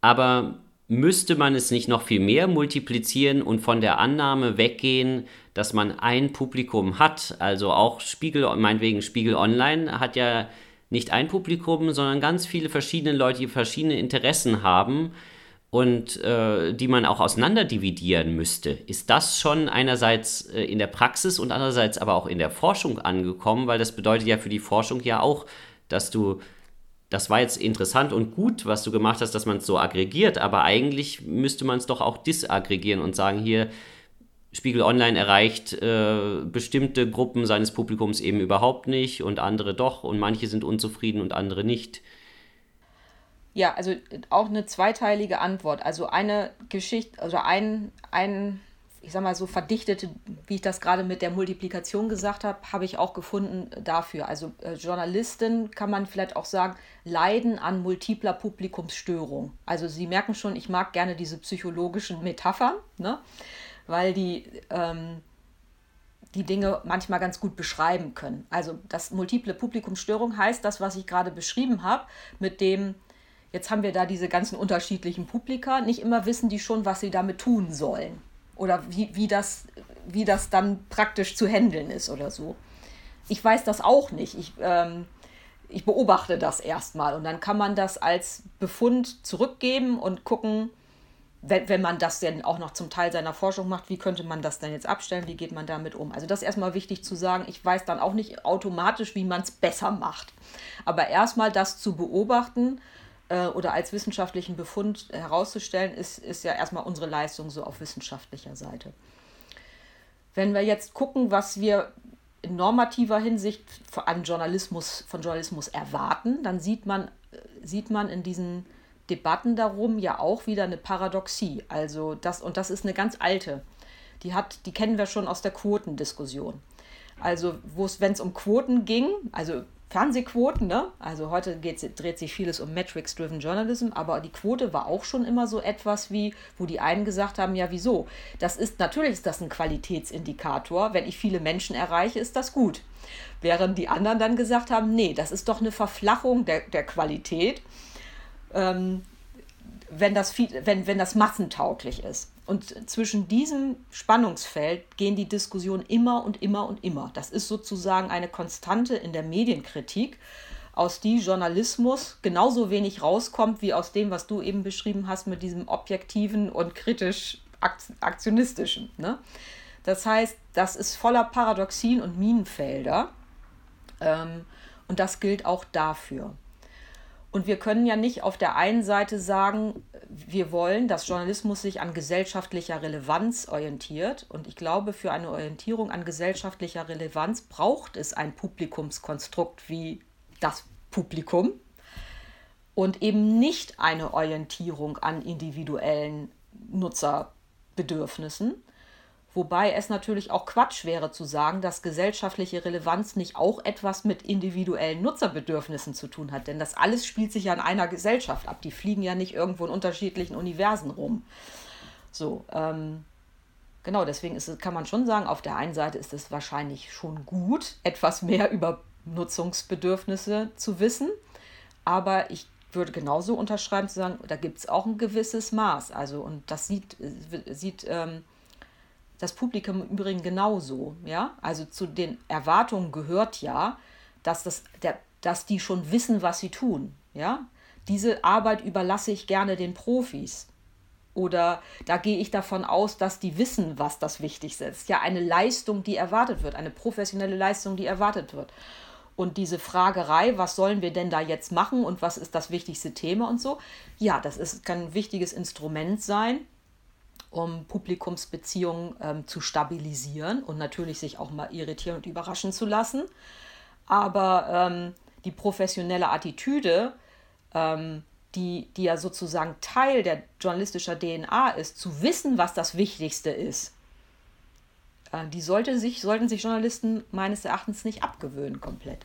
Aber müsste man es nicht noch viel mehr multiplizieren und von der Annahme weggehen, dass man ein Publikum hat. Also auch Spiegel, meinetwegen Spiegel Online hat ja nicht ein Publikum, sondern ganz viele verschiedene Leute, die verschiedene Interessen haben und äh, die man auch auseinanderdividieren müsste. Ist das schon einerseits äh, in der Praxis und andererseits aber auch in der Forschung angekommen? Weil das bedeutet ja für die Forschung ja auch, dass du das war jetzt interessant und gut, was du gemacht hast, dass man es so aggregiert, aber eigentlich müsste man es doch auch disaggregieren und sagen, hier, Spiegel Online erreicht äh, bestimmte Gruppen seines Publikums eben überhaupt nicht und andere doch und manche sind unzufrieden und andere nicht. Ja, also auch eine zweiteilige Antwort. Also eine Geschichte, also ein, ein ich sag mal so verdichtete, wie ich das gerade mit der Multiplikation gesagt habe, habe ich auch gefunden dafür. Also äh, Journalisten kann man vielleicht auch sagen, leiden an multipler Publikumsstörung. Also Sie merken schon, ich mag gerne diese psychologischen Metaphern, ne? weil die ähm, die Dinge manchmal ganz gut beschreiben können. Also das multiple Publikumsstörung heißt das, was ich gerade beschrieben habe, mit dem Jetzt haben wir da diese ganzen unterschiedlichen Publika. Nicht immer wissen die schon, was sie damit tun sollen oder wie, wie, das, wie das dann praktisch zu handeln ist oder so. Ich weiß das auch nicht. Ich, ähm, ich beobachte das erstmal und dann kann man das als Befund zurückgeben und gucken, wenn, wenn man das denn auch noch zum Teil seiner Forschung macht, wie könnte man das denn jetzt abstellen, wie geht man damit um? Also das ist erstmal wichtig zu sagen, ich weiß dann auch nicht automatisch, wie man es besser macht. Aber erstmal das zu beobachten äh, oder als wissenschaftlichen Befund herauszustellen, ist, ist ja erstmal unsere Leistung so auf wissenschaftlicher Seite. Wenn wir jetzt gucken, was wir in normativer Hinsicht an Journalismus, von Journalismus erwarten, dann sieht man, äh, sieht man in diesen Debatten darum ja auch wieder eine Paradoxie. Also das, und das ist eine ganz alte. Die hat, die kennen wir schon aus der Quotendiskussion. Also, wenn es um Quoten ging, also Fernsehquoten, ne? Also heute dreht sich vieles um Metrics-Driven Journalism, aber die Quote war auch schon immer so etwas wie, wo die einen gesagt haben, ja, wieso? Das ist, natürlich ist das ein Qualitätsindikator. Wenn ich viele Menschen erreiche, ist das gut. Während die anderen dann gesagt haben, nee, das ist doch eine Verflachung der, der Qualität ähm, wenn, das viel, wenn, wenn das massentauglich ist. Und zwischen diesem Spannungsfeld gehen die Diskussionen immer und immer und immer. Das ist sozusagen eine Konstante in der Medienkritik, aus die Journalismus genauso wenig rauskommt wie aus dem, was du eben beschrieben hast mit diesem objektiven und kritisch aktionistischen. Ne? Das heißt, das ist voller Paradoxien und Minenfelder. Ähm, und das gilt auch dafür. Und wir können ja nicht auf der einen Seite sagen, wir wollen, dass Journalismus sich an gesellschaftlicher Relevanz orientiert. Und ich glaube, für eine Orientierung an gesellschaftlicher Relevanz braucht es ein Publikumskonstrukt wie das Publikum und eben nicht eine Orientierung an individuellen Nutzerbedürfnissen. Wobei es natürlich auch Quatsch wäre zu sagen, dass gesellschaftliche Relevanz nicht auch etwas mit individuellen Nutzerbedürfnissen zu tun hat. Denn das alles spielt sich ja in einer Gesellschaft ab. Die fliegen ja nicht irgendwo in unterschiedlichen Universen rum. So, ähm, genau, deswegen ist, kann man schon sagen, auf der einen Seite ist es wahrscheinlich schon gut, etwas mehr über Nutzungsbedürfnisse zu wissen. Aber ich würde genauso unterschreiben zu sagen, da gibt es auch ein gewisses Maß. Also, und das sieht, sieht ähm, das Publikum im Übrigen genauso. Ja? Also zu den Erwartungen gehört ja, dass, das, der, dass die schon wissen, was sie tun. Ja? Diese Arbeit überlasse ich gerne den Profis. Oder da gehe ich davon aus, dass die wissen, was das Wichtigste ist. Ja, eine Leistung, die erwartet wird, eine professionelle Leistung, die erwartet wird. Und diese Fragerei, was sollen wir denn da jetzt machen und was ist das wichtigste Thema und so, ja, das ist, kann ein wichtiges Instrument sein, um Publikumsbeziehungen ähm, zu stabilisieren und natürlich sich auch mal irritieren und überraschen zu lassen. Aber ähm, die professionelle Attitüde, ähm, die, die ja sozusagen Teil der journalistischer DNA ist, zu wissen, was das Wichtigste ist, äh, die sollte sich, sollten sich Journalisten meines Erachtens nicht abgewöhnen komplett.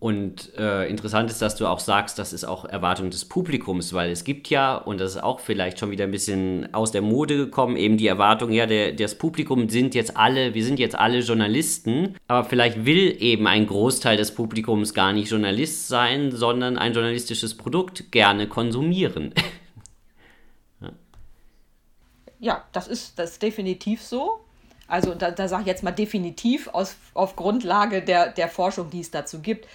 Und äh, interessant ist, dass du auch sagst, das ist auch Erwartung des Publikums, weil es gibt ja, und das ist auch vielleicht schon wieder ein bisschen aus der Mode gekommen, eben die Erwartung, ja, der, das Publikum sind jetzt alle, wir sind jetzt alle Journalisten, aber vielleicht will eben ein Großteil des Publikums gar nicht Journalist sein, sondern ein journalistisches Produkt gerne konsumieren. ja. das ist, das ist definitiv so. Also da, da sage ich jetzt mal definitiv aus, auf Grundlage der, der Forschung, die es dazu gibt.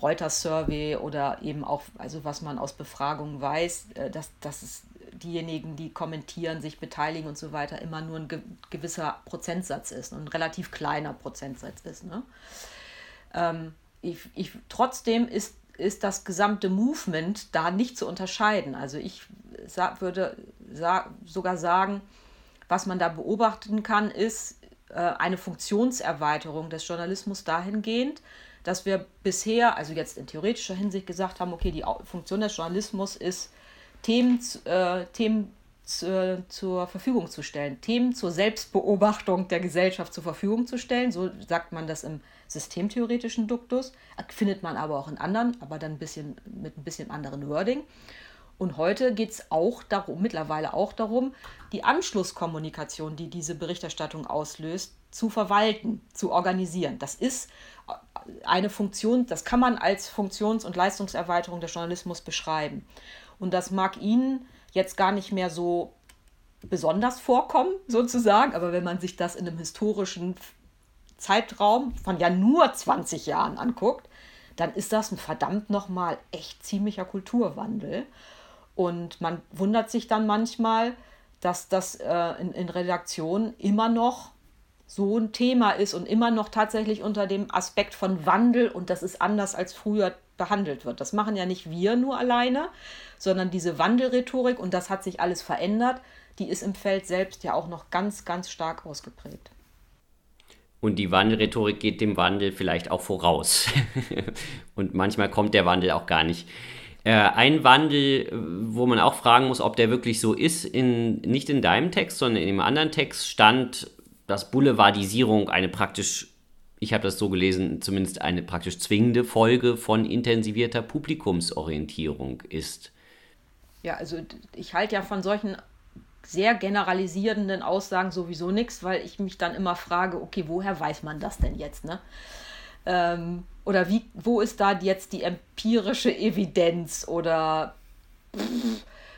Reuters-Survey oder eben auch, also was man aus Befragungen weiß, äh, dass, dass es diejenigen, die kommentieren, sich beteiligen und so weiter, immer nur ein ge gewisser Prozentsatz ist, ein relativ kleiner Prozentsatz ist. Ne? Ähm, ich, ich, trotzdem ist, ist das gesamte Movement da nicht zu unterscheiden. Also ich sa würde sa sogar sagen, was man da beobachten kann, ist äh, eine Funktionserweiterung des Journalismus dahingehend, dass wir bisher, also jetzt in theoretischer Hinsicht gesagt haben, okay, die Funktion des Journalismus ist, Themen, äh, Themen zu, zur Verfügung zu stellen, Themen zur Selbstbeobachtung der Gesellschaft zur Verfügung zu stellen. So sagt man das im systemtheoretischen Duktus, findet man aber auch in anderen, aber dann ein bisschen mit ein bisschen anderen Wording. Und heute geht es auch darum, mittlerweile auch darum, die Anschlusskommunikation, die diese Berichterstattung auslöst, zu verwalten, zu organisieren. Das ist eine Funktion, das kann man als Funktions- und Leistungserweiterung des Journalismus beschreiben. Und das mag Ihnen jetzt gar nicht mehr so besonders vorkommen, sozusagen, aber wenn man sich das in einem historischen Zeitraum von ja nur 20 Jahren anguckt, dann ist das ein verdammt nochmal echt ziemlicher Kulturwandel. Und man wundert sich dann manchmal, dass das äh, in, in Redaktionen immer noch so ein Thema ist und immer noch tatsächlich unter dem Aspekt von Wandel und das ist anders als früher behandelt wird. Das machen ja nicht wir nur alleine, sondern diese Wandelrhetorik und das hat sich alles verändert, die ist im Feld selbst ja auch noch ganz, ganz stark ausgeprägt. Und die Wandelrhetorik geht dem Wandel vielleicht auch voraus. und manchmal kommt der Wandel auch gar nicht. Äh, ein Wandel, wo man auch fragen muss, ob der wirklich so ist, in, nicht in deinem Text, sondern in einem anderen Text stand, dass Boulevardisierung eine praktisch, ich habe das so gelesen, zumindest eine praktisch zwingende Folge von intensivierter Publikumsorientierung ist. Ja, also ich halte ja von solchen sehr generalisierenden Aussagen sowieso nichts, weil ich mich dann immer frage, okay, woher weiß man das denn jetzt? Ne? Ähm, oder wie, wo ist da jetzt die empirische Evidenz? Oder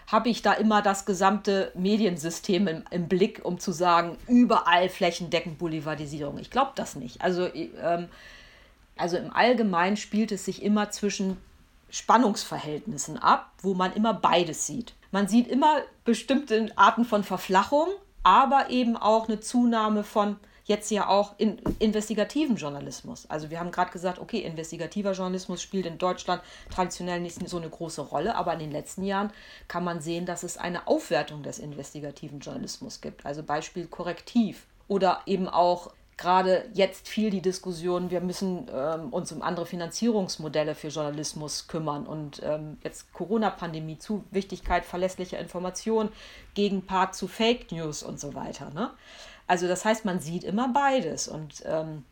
habe ich da immer das gesamte Mediensystem im, im, Blick, um zu sagen, überall flächendeckend Boulevardisierung? Ich glaube das nicht. Also, ähm, also im Allgemeinen spielt es sich immer zwischen Spannungsverhältnissen ab, wo man immer beides sieht. Man sieht immer bestimmte Arten von Verflachung, aber eben auch eine Zunahme von jetzt ja auch in investigativen Journalismus. Also wir haben gerade gesagt, okay, investigativer Journalismus spielt in Deutschland traditionell nicht so eine große Rolle, aber in den letzten Jahren kann man sehen, dass es eine Aufwertung des investigativen Journalismus gibt. Also Beispiel Korrektiv oder eben auch gerade jetzt viel die Diskussion, wir müssen ähm, uns um andere Finanzierungsmodelle für Journalismus kümmern und ähm, jetzt Corona-Pandemie zu Wichtigkeit verlässlicher Information, Gegenpart zu Fake News und so weiter. Ne? Also das heißt, man sieht immer beides und ähm,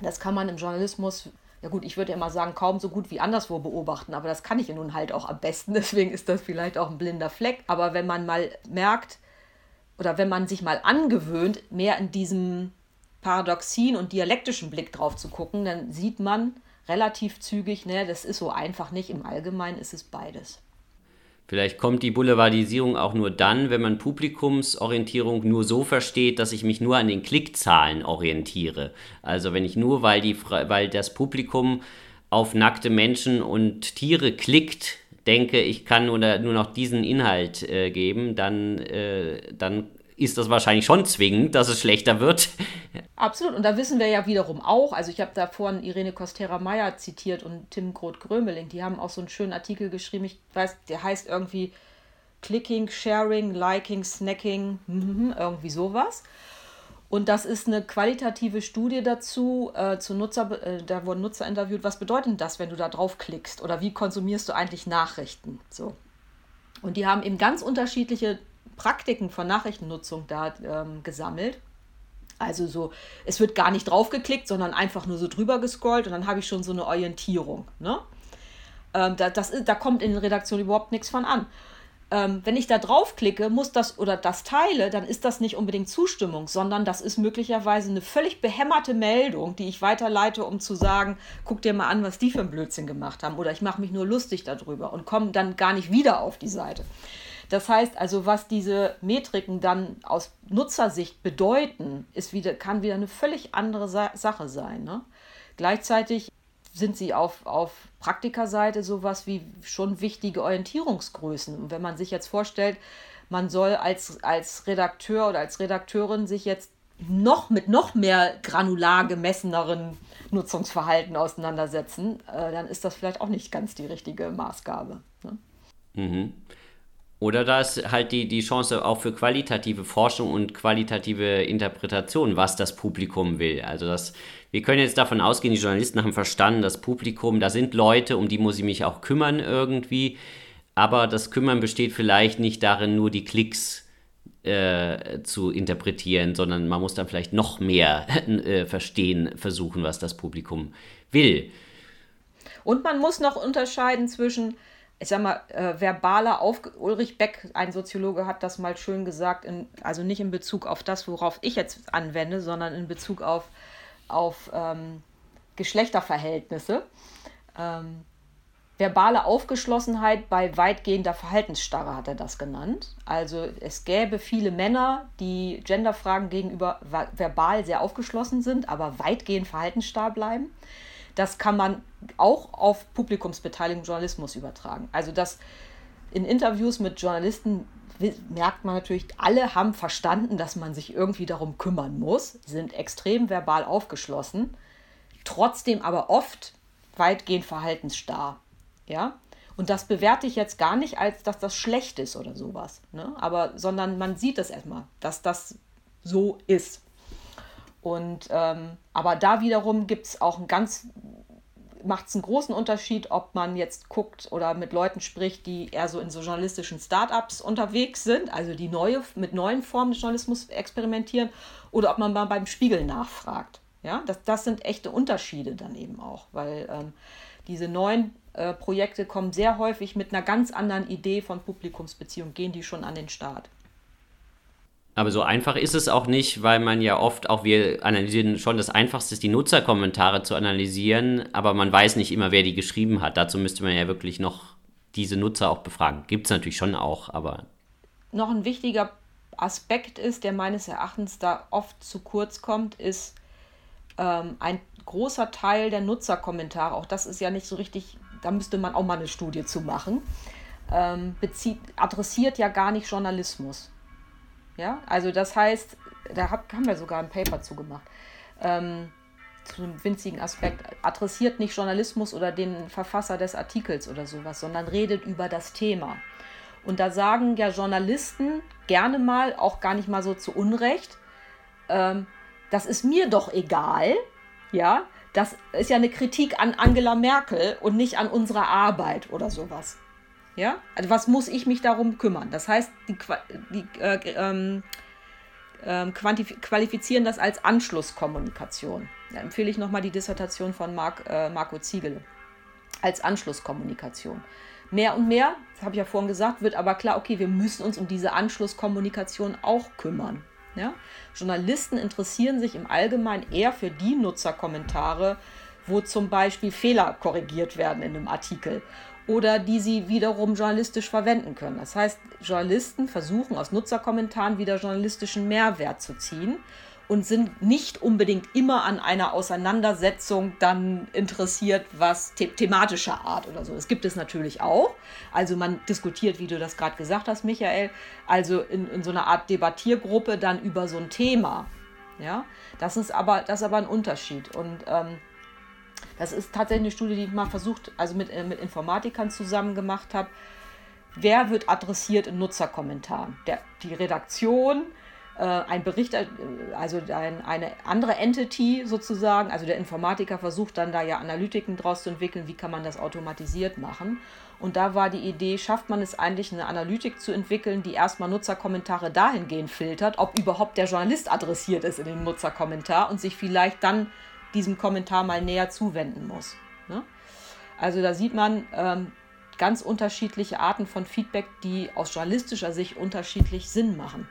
das kann man im Journalismus ja gut, ich würde immer sagen, kaum so gut wie anderswo beobachten, aber das kann ich ja nun halt auch am besten, deswegen ist das vielleicht auch ein blinder Fleck. Aber wenn man mal merkt oder wenn man sich mal angewöhnt, mehr in diesem paradoxien und dialektischen Blick drauf zu gucken, dann sieht man relativ zügig, ne, das ist so einfach nicht. Im Allgemeinen ist es beides. Vielleicht kommt die Boulevardisierung auch nur dann, wenn man Publikumsorientierung nur so versteht, dass ich mich nur an den Klickzahlen orientiere. Also wenn ich nur, weil, die, weil das Publikum auf nackte Menschen und Tiere klickt, denke, ich kann nur, nur noch diesen Inhalt äh, geben, dann, äh, dann ist das wahrscheinlich schon zwingend, dass es schlechter wird. Absolut. Und da wissen wir ja wiederum auch, also ich habe da vorhin Irene Costera-Meyer zitiert und Tim Groth-Grömeling, die haben auch so einen schönen Artikel geschrieben, ich weiß, der heißt irgendwie Clicking, Sharing, Liking, Snacking, mhm, irgendwie sowas. Und das ist eine qualitative Studie dazu, äh, zu Nutzer, äh, da wurden Nutzer interviewt, was bedeutet das, wenn du da draufklickst? Oder wie konsumierst du eigentlich Nachrichten? So. Und die haben eben ganz unterschiedliche Praktiken von Nachrichtennutzung da ähm, gesammelt. Also so, es wird gar nicht draufgeklickt, sondern einfach nur so drüber gescrollt und dann habe ich schon so eine Orientierung. Ne? Ähm, da, das, da kommt in den Redaktionen überhaupt nichts von an. Ähm, wenn ich da draufklicke, muss das oder das teile, dann ist das nicht unbedingt Zustimmung, sondern das ist möglicherweise eine völlig behämmerte Meldung, die ich weiterleite, um zu sagen, guck dir mal an, was die für ein Blödsinn gemacht haben. Oder ich mache mich nur lustig darüber und komme dann gar nicht wieder auf die Seite. Das heißt also, was diese Metriken dann aus Nutzersicht bedeuten, ist wieder, kann wieder eine völlig andere Sa Sache sein. Ne? Gleichzeitig sind sie auf, auf Praktikerseite sowas wie schon wichtige Orientierungsgrößen. Und wenn man sich jetzt vorstellt, man soll als, als Redakteur oder als Redakteurin sich jetzt noch mit noch mehr granular gemesseneren Nutzungsverhalten auseinandersetzen, äh, dann ist das vielleicht auch nicht ganz die richtige Maßgabe. Ne? Mhm. Oder da ist halt die, die Chance auch für qualitative Forschung und qualitative Interpretation, was das Publikum will. Also das, wir können jetzt davon ausgehen, die Journalisten haben verstanden, das Publikum, da sind Leute, um die muss ich mich auch kümmern irgendwie. Aber das Kümmern besteht vielleicht nicht darin, nur die Klicks äh, zu interpretieren, sondern man muss dann vielleicht noch mehr äh, verstehen, versuchen, was das Publikum will. Und man muss noch unterscheiden zwischen ich sag mal, äh, verbaler auf Ulrich Beck, ein Soziologe, hat das mal schön gesagt, in, also nicht in Bezug auf das, worauf ich jetzt anwende, sondern in Bezug auf, auf ähm, Geschlechterverhältnisse. Ähm, verbale Aufgeschlossenheit bei weitgehender Verhaltensstarre hat er das genannt. Also es gäbe viele Männer, die Genderfragen gegenüber verbal sehr aufgeschlossen sind, aber weitgehend verhaltensstarr bleiben. Das kann man auch auf Publikumsbeteiligung im Journalismus übertragen. Also dass in Interviews mit Journalisten merkt man natürlich, alle haben verstanden, dass man sich irgendwie darum kümmern muss, sind extrem verbal aufgeschlossen, trotzdem aber oft weitgehend verhaltensstarr. Ja? Und das bewerte ich jetzt gar nicht als, dass das schlecht ist oder sowas, ne? aber sondern man sieht es erstmal, dass das so ist. Und ähm, aber da wiederum gibt es auch einen ganz macht es einen großen Unterschied, ob man jetzt guckt oder mit Leuten spricht, die eher so in so journalistischen Startups unterwegs sind, also die neue, mit neuen Formen des Journalismus experimentieren, oder ob man mal beim Spiegel nachfragt. Ja, das, das sind echte Unterschiede dann eben auch, weil ähm, diese neuen äh, Projekte kommen sehr häufig mit einer ganz anderen Idee von Publikumsbeziehung, gehen die schon an den Start. Aber so einfach ist es auch nicht, weil man ja oft auch, wir analysieren schon, das Einfachste ist, die Nutzerkommentare zu analysieren, aber man weiß nicht immer, wer die geschrieben hat. Dazu müsste man ja wirklich noch diese Nutzer auch befragen. Gibt es natürlich schon auch, aber. Noch ein wichtiger Aspekt ist, der meines Erachtens da oft zu kurz kommt, ist ähm, ein großer Teil der Nutzerkommentare, auch das ist ja nicht so richtig, da müsste man auch mal eine Studie zu machen, ähm, bezieht, adressiert ja gar nicht Journalismus ja, also das heißt, da hab, haben wir sogar ein Paper zugemacht. Ähm, zu einem winzigen Aspekt. Adressiert nicht Journalismus oder den Verfasser des Artikels oder sowas, sondern redet über das Thema. Und da sagen ja Journalisten gerne mal, auch gar nicht mal so zu Unrecht, ähm, das ist mir doch egal, ja, das ist ja eine Kritik an Angela Merkel und nicht an unserer Arbeit oder sowas. Ja, also was muss ich mich darum kümmern? Das heißt, die, die äh, ähm, ähm, qualifizieren das als Anschlusskommunikation. Da empfehle ich nochmal die Dissertation von Marc, äh, Marco Ziegele als Anschlusskommunikation. Mehr und mehr, das habe ich ja vorhin gesagt, wird aber klar, okay, wir müssen uns um diese Anschlusskommunikation auch kümmern. Ja? Journalisten interessieren sich im Allgemeinen eher für die Nutzerkommentare, wo zum Beispiel Fehler korrigiert werden in einem Artikel oder die sie wiederum journalistisch verwenden können. Das heißt, Journalisten versuchen aus Nutzerkommentaren wieder journalistischen Mehrwert zu ziehen und sind nicht unbedingt immer an einer Auseinandersetzung dann interessiert, was the thematischer Art oder so. Das gibt es natürlich auch. Also man diskutiert, wie du das gerade gesagt hast, Michael, also in, in so einer Art Debattiergruppe dann über so ein Thema. Ja, das ist aber, das ist aber ein Unterschied. Und ähm, das ist tatsächlich eine Studie, die ich mal versucht, also mit, äh, mit Informatikern zusammen gemacht habe. Wer wird adressiert in Nutzerkommentaren? Der, die Redaktion, äh, ein Bericht, äh, also ein, eine andere Entity sozusagen, also der Informatiker versucht dann da ja Analytiken draus zu entwickeln, wie kann man das automatisiert machen. Und da war die Idee, schafft man es eigentlich, eine Analytik zu entwickeln, die erstmal Nutzerkommentare dahingehend filtert, ob überhaupt der Journalist adressiert ist in den Nutzerkommentar und sich vielleicht dann diesem Kommentar mal näher zuwenden muss. Ne? Also da sieht man ähm, ganz unterschiedliche Arten von Feedback, die aus journalistischer Sicht unterschiedlich Sinn machen.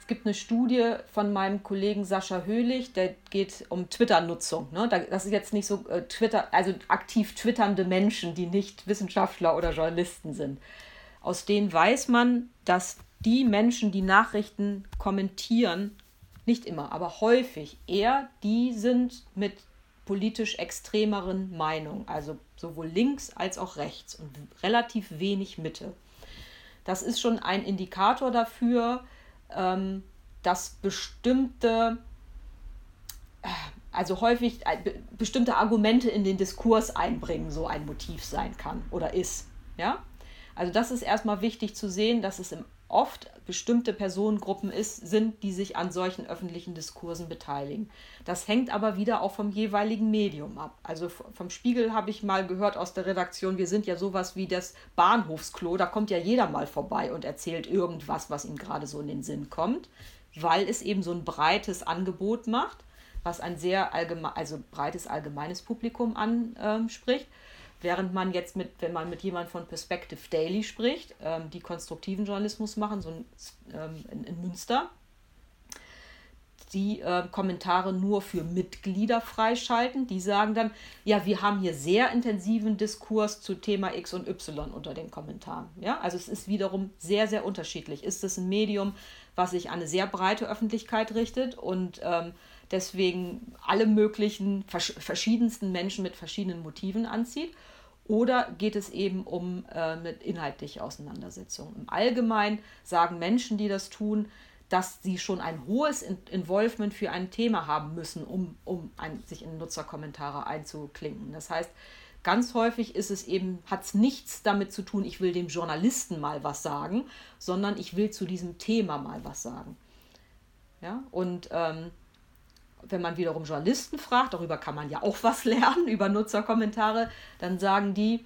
Es gibt eine Studie von meinem Kollegen Sascha Höhlich, der geht um Twitter-Nutzung. Ne? Das ist jetzt nicht so äh, Twitter, also aktiv twitternde Menschen, die nicht Wissenschaftler oder Journalisten sind. Aus denen weiß man, dass die Menschen, die Nachrichten kommentieren, nicht immer, aber häufig eher die sind mit politisch extremeren Meinungen, also sowohl links als auch rechts und relativ wenig Mitte. Das ist schon ein Indikator dafür, ähm, dass bestimmte, äh, also häufig äh, bestimmte Argumente in den Diskurs einbringen, so ein Motiv sein kann oder ist. Ja? Also das ist erstmal wichtig zu sehen, dass es im oft bestimmte Personengruppen ist, sind, die sich an solchen öffentlichen Diskursen beteiligen. Das hängt aber wieder auch vom jeweiligen Medium ab. Also vom Spiegel habe ich mal gehört aus der Redaktion, wir sind ja sowas wie das Bahnhofsklo, da kommt ja jeder mal vorbei und erzählt irgendwas, was ihm gerade so in den Sinn kommt, weil es eben so ein breites Angebot macht, was ein sehr allgemein, also breites allgemeines Publikum anspricht. Ähm, Während man jetzt mit, wenn man mit jemandem von Perspective Daily spricht, ähm, die konstruktiven Journalismus machen, so ein, ähm, in, in, Münster, die äh, Kommentare nur für Mitglieder freischalten. Die sagen dann, ja, wir haben hier sehr intensiven Diskurs zu Thema X und Y unter den Kommentaren. Ja, also es ist wiederum sehr, sehr unterschiedlich. Ist es ein Medium, was sich an eine sehr breite Öffentlichkeit richtet und ähm, deswegen alle möglichen verschiedensten Menschen mit verschiedenen Motiven anzieht? Oder geht es eben um äh, inhaltliche Auseinandersetzung? Im Allgemeinen sagen Menschen, die das tun, dass sie schon ein hohes Involvement für ein Thema haben müssen, um, um ein, sich in Nutzerkommentare einzuklinken. Das heißt, ganz häufig ist es eben, hat es nichts damit zu tun, ich will dem Journalisten mal was sagen, sondern ich will zu diesem Thema mal was sagen. Ja, und ähm, wenn man wiederum Journalisten fragt, darüber kann man ja auch was lernen, über Nutzerkommentare, dann sagen die,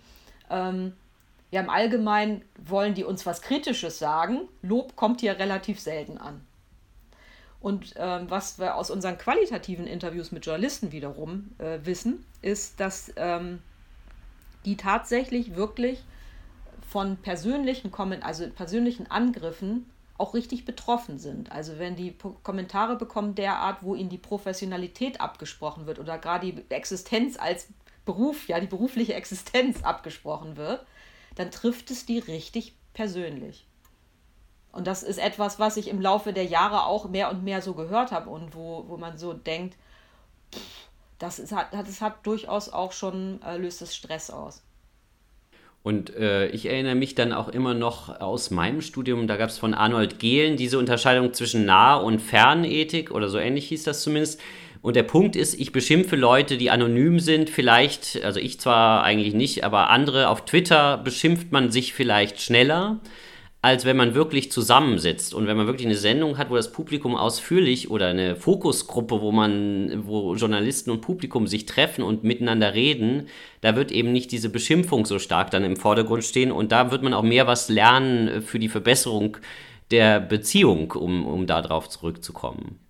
ähm, ja, im Allgemeinen wollen die uns was Kritisches sagen. Lob kommt hier relativ selten an. Und ähm, was wir aus unseren qualitativen Interviews mit Journalisten wiederum äh, wissen, ist, dass ähm, die tatsächlich wirklich von persönlichen, also persönlichen Angriffen auch richtig betroffen sind. Also wenn die Kommentare bekommen derart, wo ihnen die Professionalität abgesprochen wird oder gerade die Existenz als Beruf, ja, die berufliche Existenz abgesprochen wird, dann trifft es die richtig persönlich. Und das ist etwas, was ich im Laufe der Jahre auch mehr und mehr so gehört habe und wo, wo man so denkt, das, ist, das hat durchaus auch schon, äh, löst es Stress aus. Und äh, ich erinnere mich dann auch immer noch aus meinem Studium, da gab es von Arnold Gehlen diese Unterscheidung zwischen Nah- und Fernethik oder so ähnlich hieß das zumindest. Und der Punkt ist, ich beschimpfe Leute, die anonym sind, vielleicht, also ich zwar eigentlich nicht, aber andere auf Twitter beschimpft man sich vielleicht schneller, als wenn man wirklich zusammensitzt und wenn man wirklich eine Sendung hat, wo das Publikum ausführlich oder eine Fokusgruppe, wo man, wo Journalisten und Publikum sich treffen und miteinander reden, da wird eben nicht diese Beschimpfung so stark dann im Vordergrund stehen und da wird man auch mehr was lernen für die Verbesserung der Beziehung, um, um darauf zurückzukommen.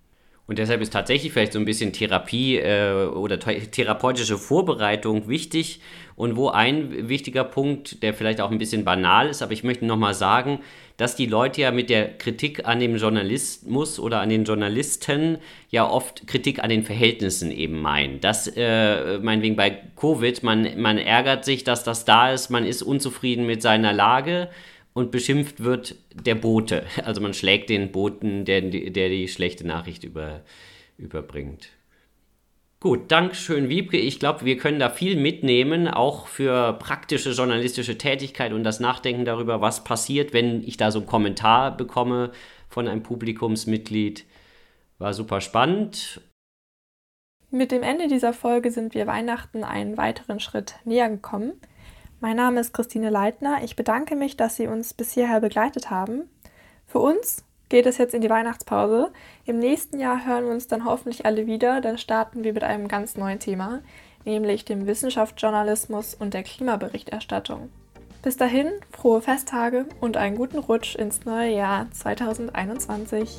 Und deshalb ist tatsächlich vielleicht so ein bisschen Therapie äh, oder therapeutische Vorbereitung wichtig. Und wo ein wichtiger Punkt, der vielleicht auch ein bisschen banal ist, aber ich möchte nochmal sagen, dass die Leute ja mit der Kritik an dem Journalismus oder an den Journalisten ja oft Kritik an den Verhältnissen eben meinen. Das, äh, meinetwegen bei Covid, man, man ärgert sich, dass das da ist, man ist unzufrieden mit seiner Lage und beschimpft wird der Bote. Also man schlägt den Boten, der, der die schlechte Nachricht über, überbringt. Gut, Dankeschön, Wiebke. Ich glaube, wir können da viel mitnehmen, auch für praktische journalistische Tätigkeit und das Nachdenken darüber, was passiert, wenn ich da so einen Kommentar bekomme von einem Publikumsmitglied. War super spannend. Mit dem Ende dieser Folge sind wir Weihnachten einen weiteren Schritt näher gekommen. Mein Name ist Christine Leitner. Ich bedanke mich, dass Sie uns bis hierher begleitet haben. Für uns geht es jetzt in die Weihnachtspause. Im nächsten Jahr hören wir uns dann hoffentlich alle wieder. Dann starten wir mit einem ganz neuen Thema, nämlich dem Wissenschaftsjournalismus und der Klimaberichterstattung. Bis dahin, frohe Festtage und einen guten Rutsch ins neue Jahr 2021.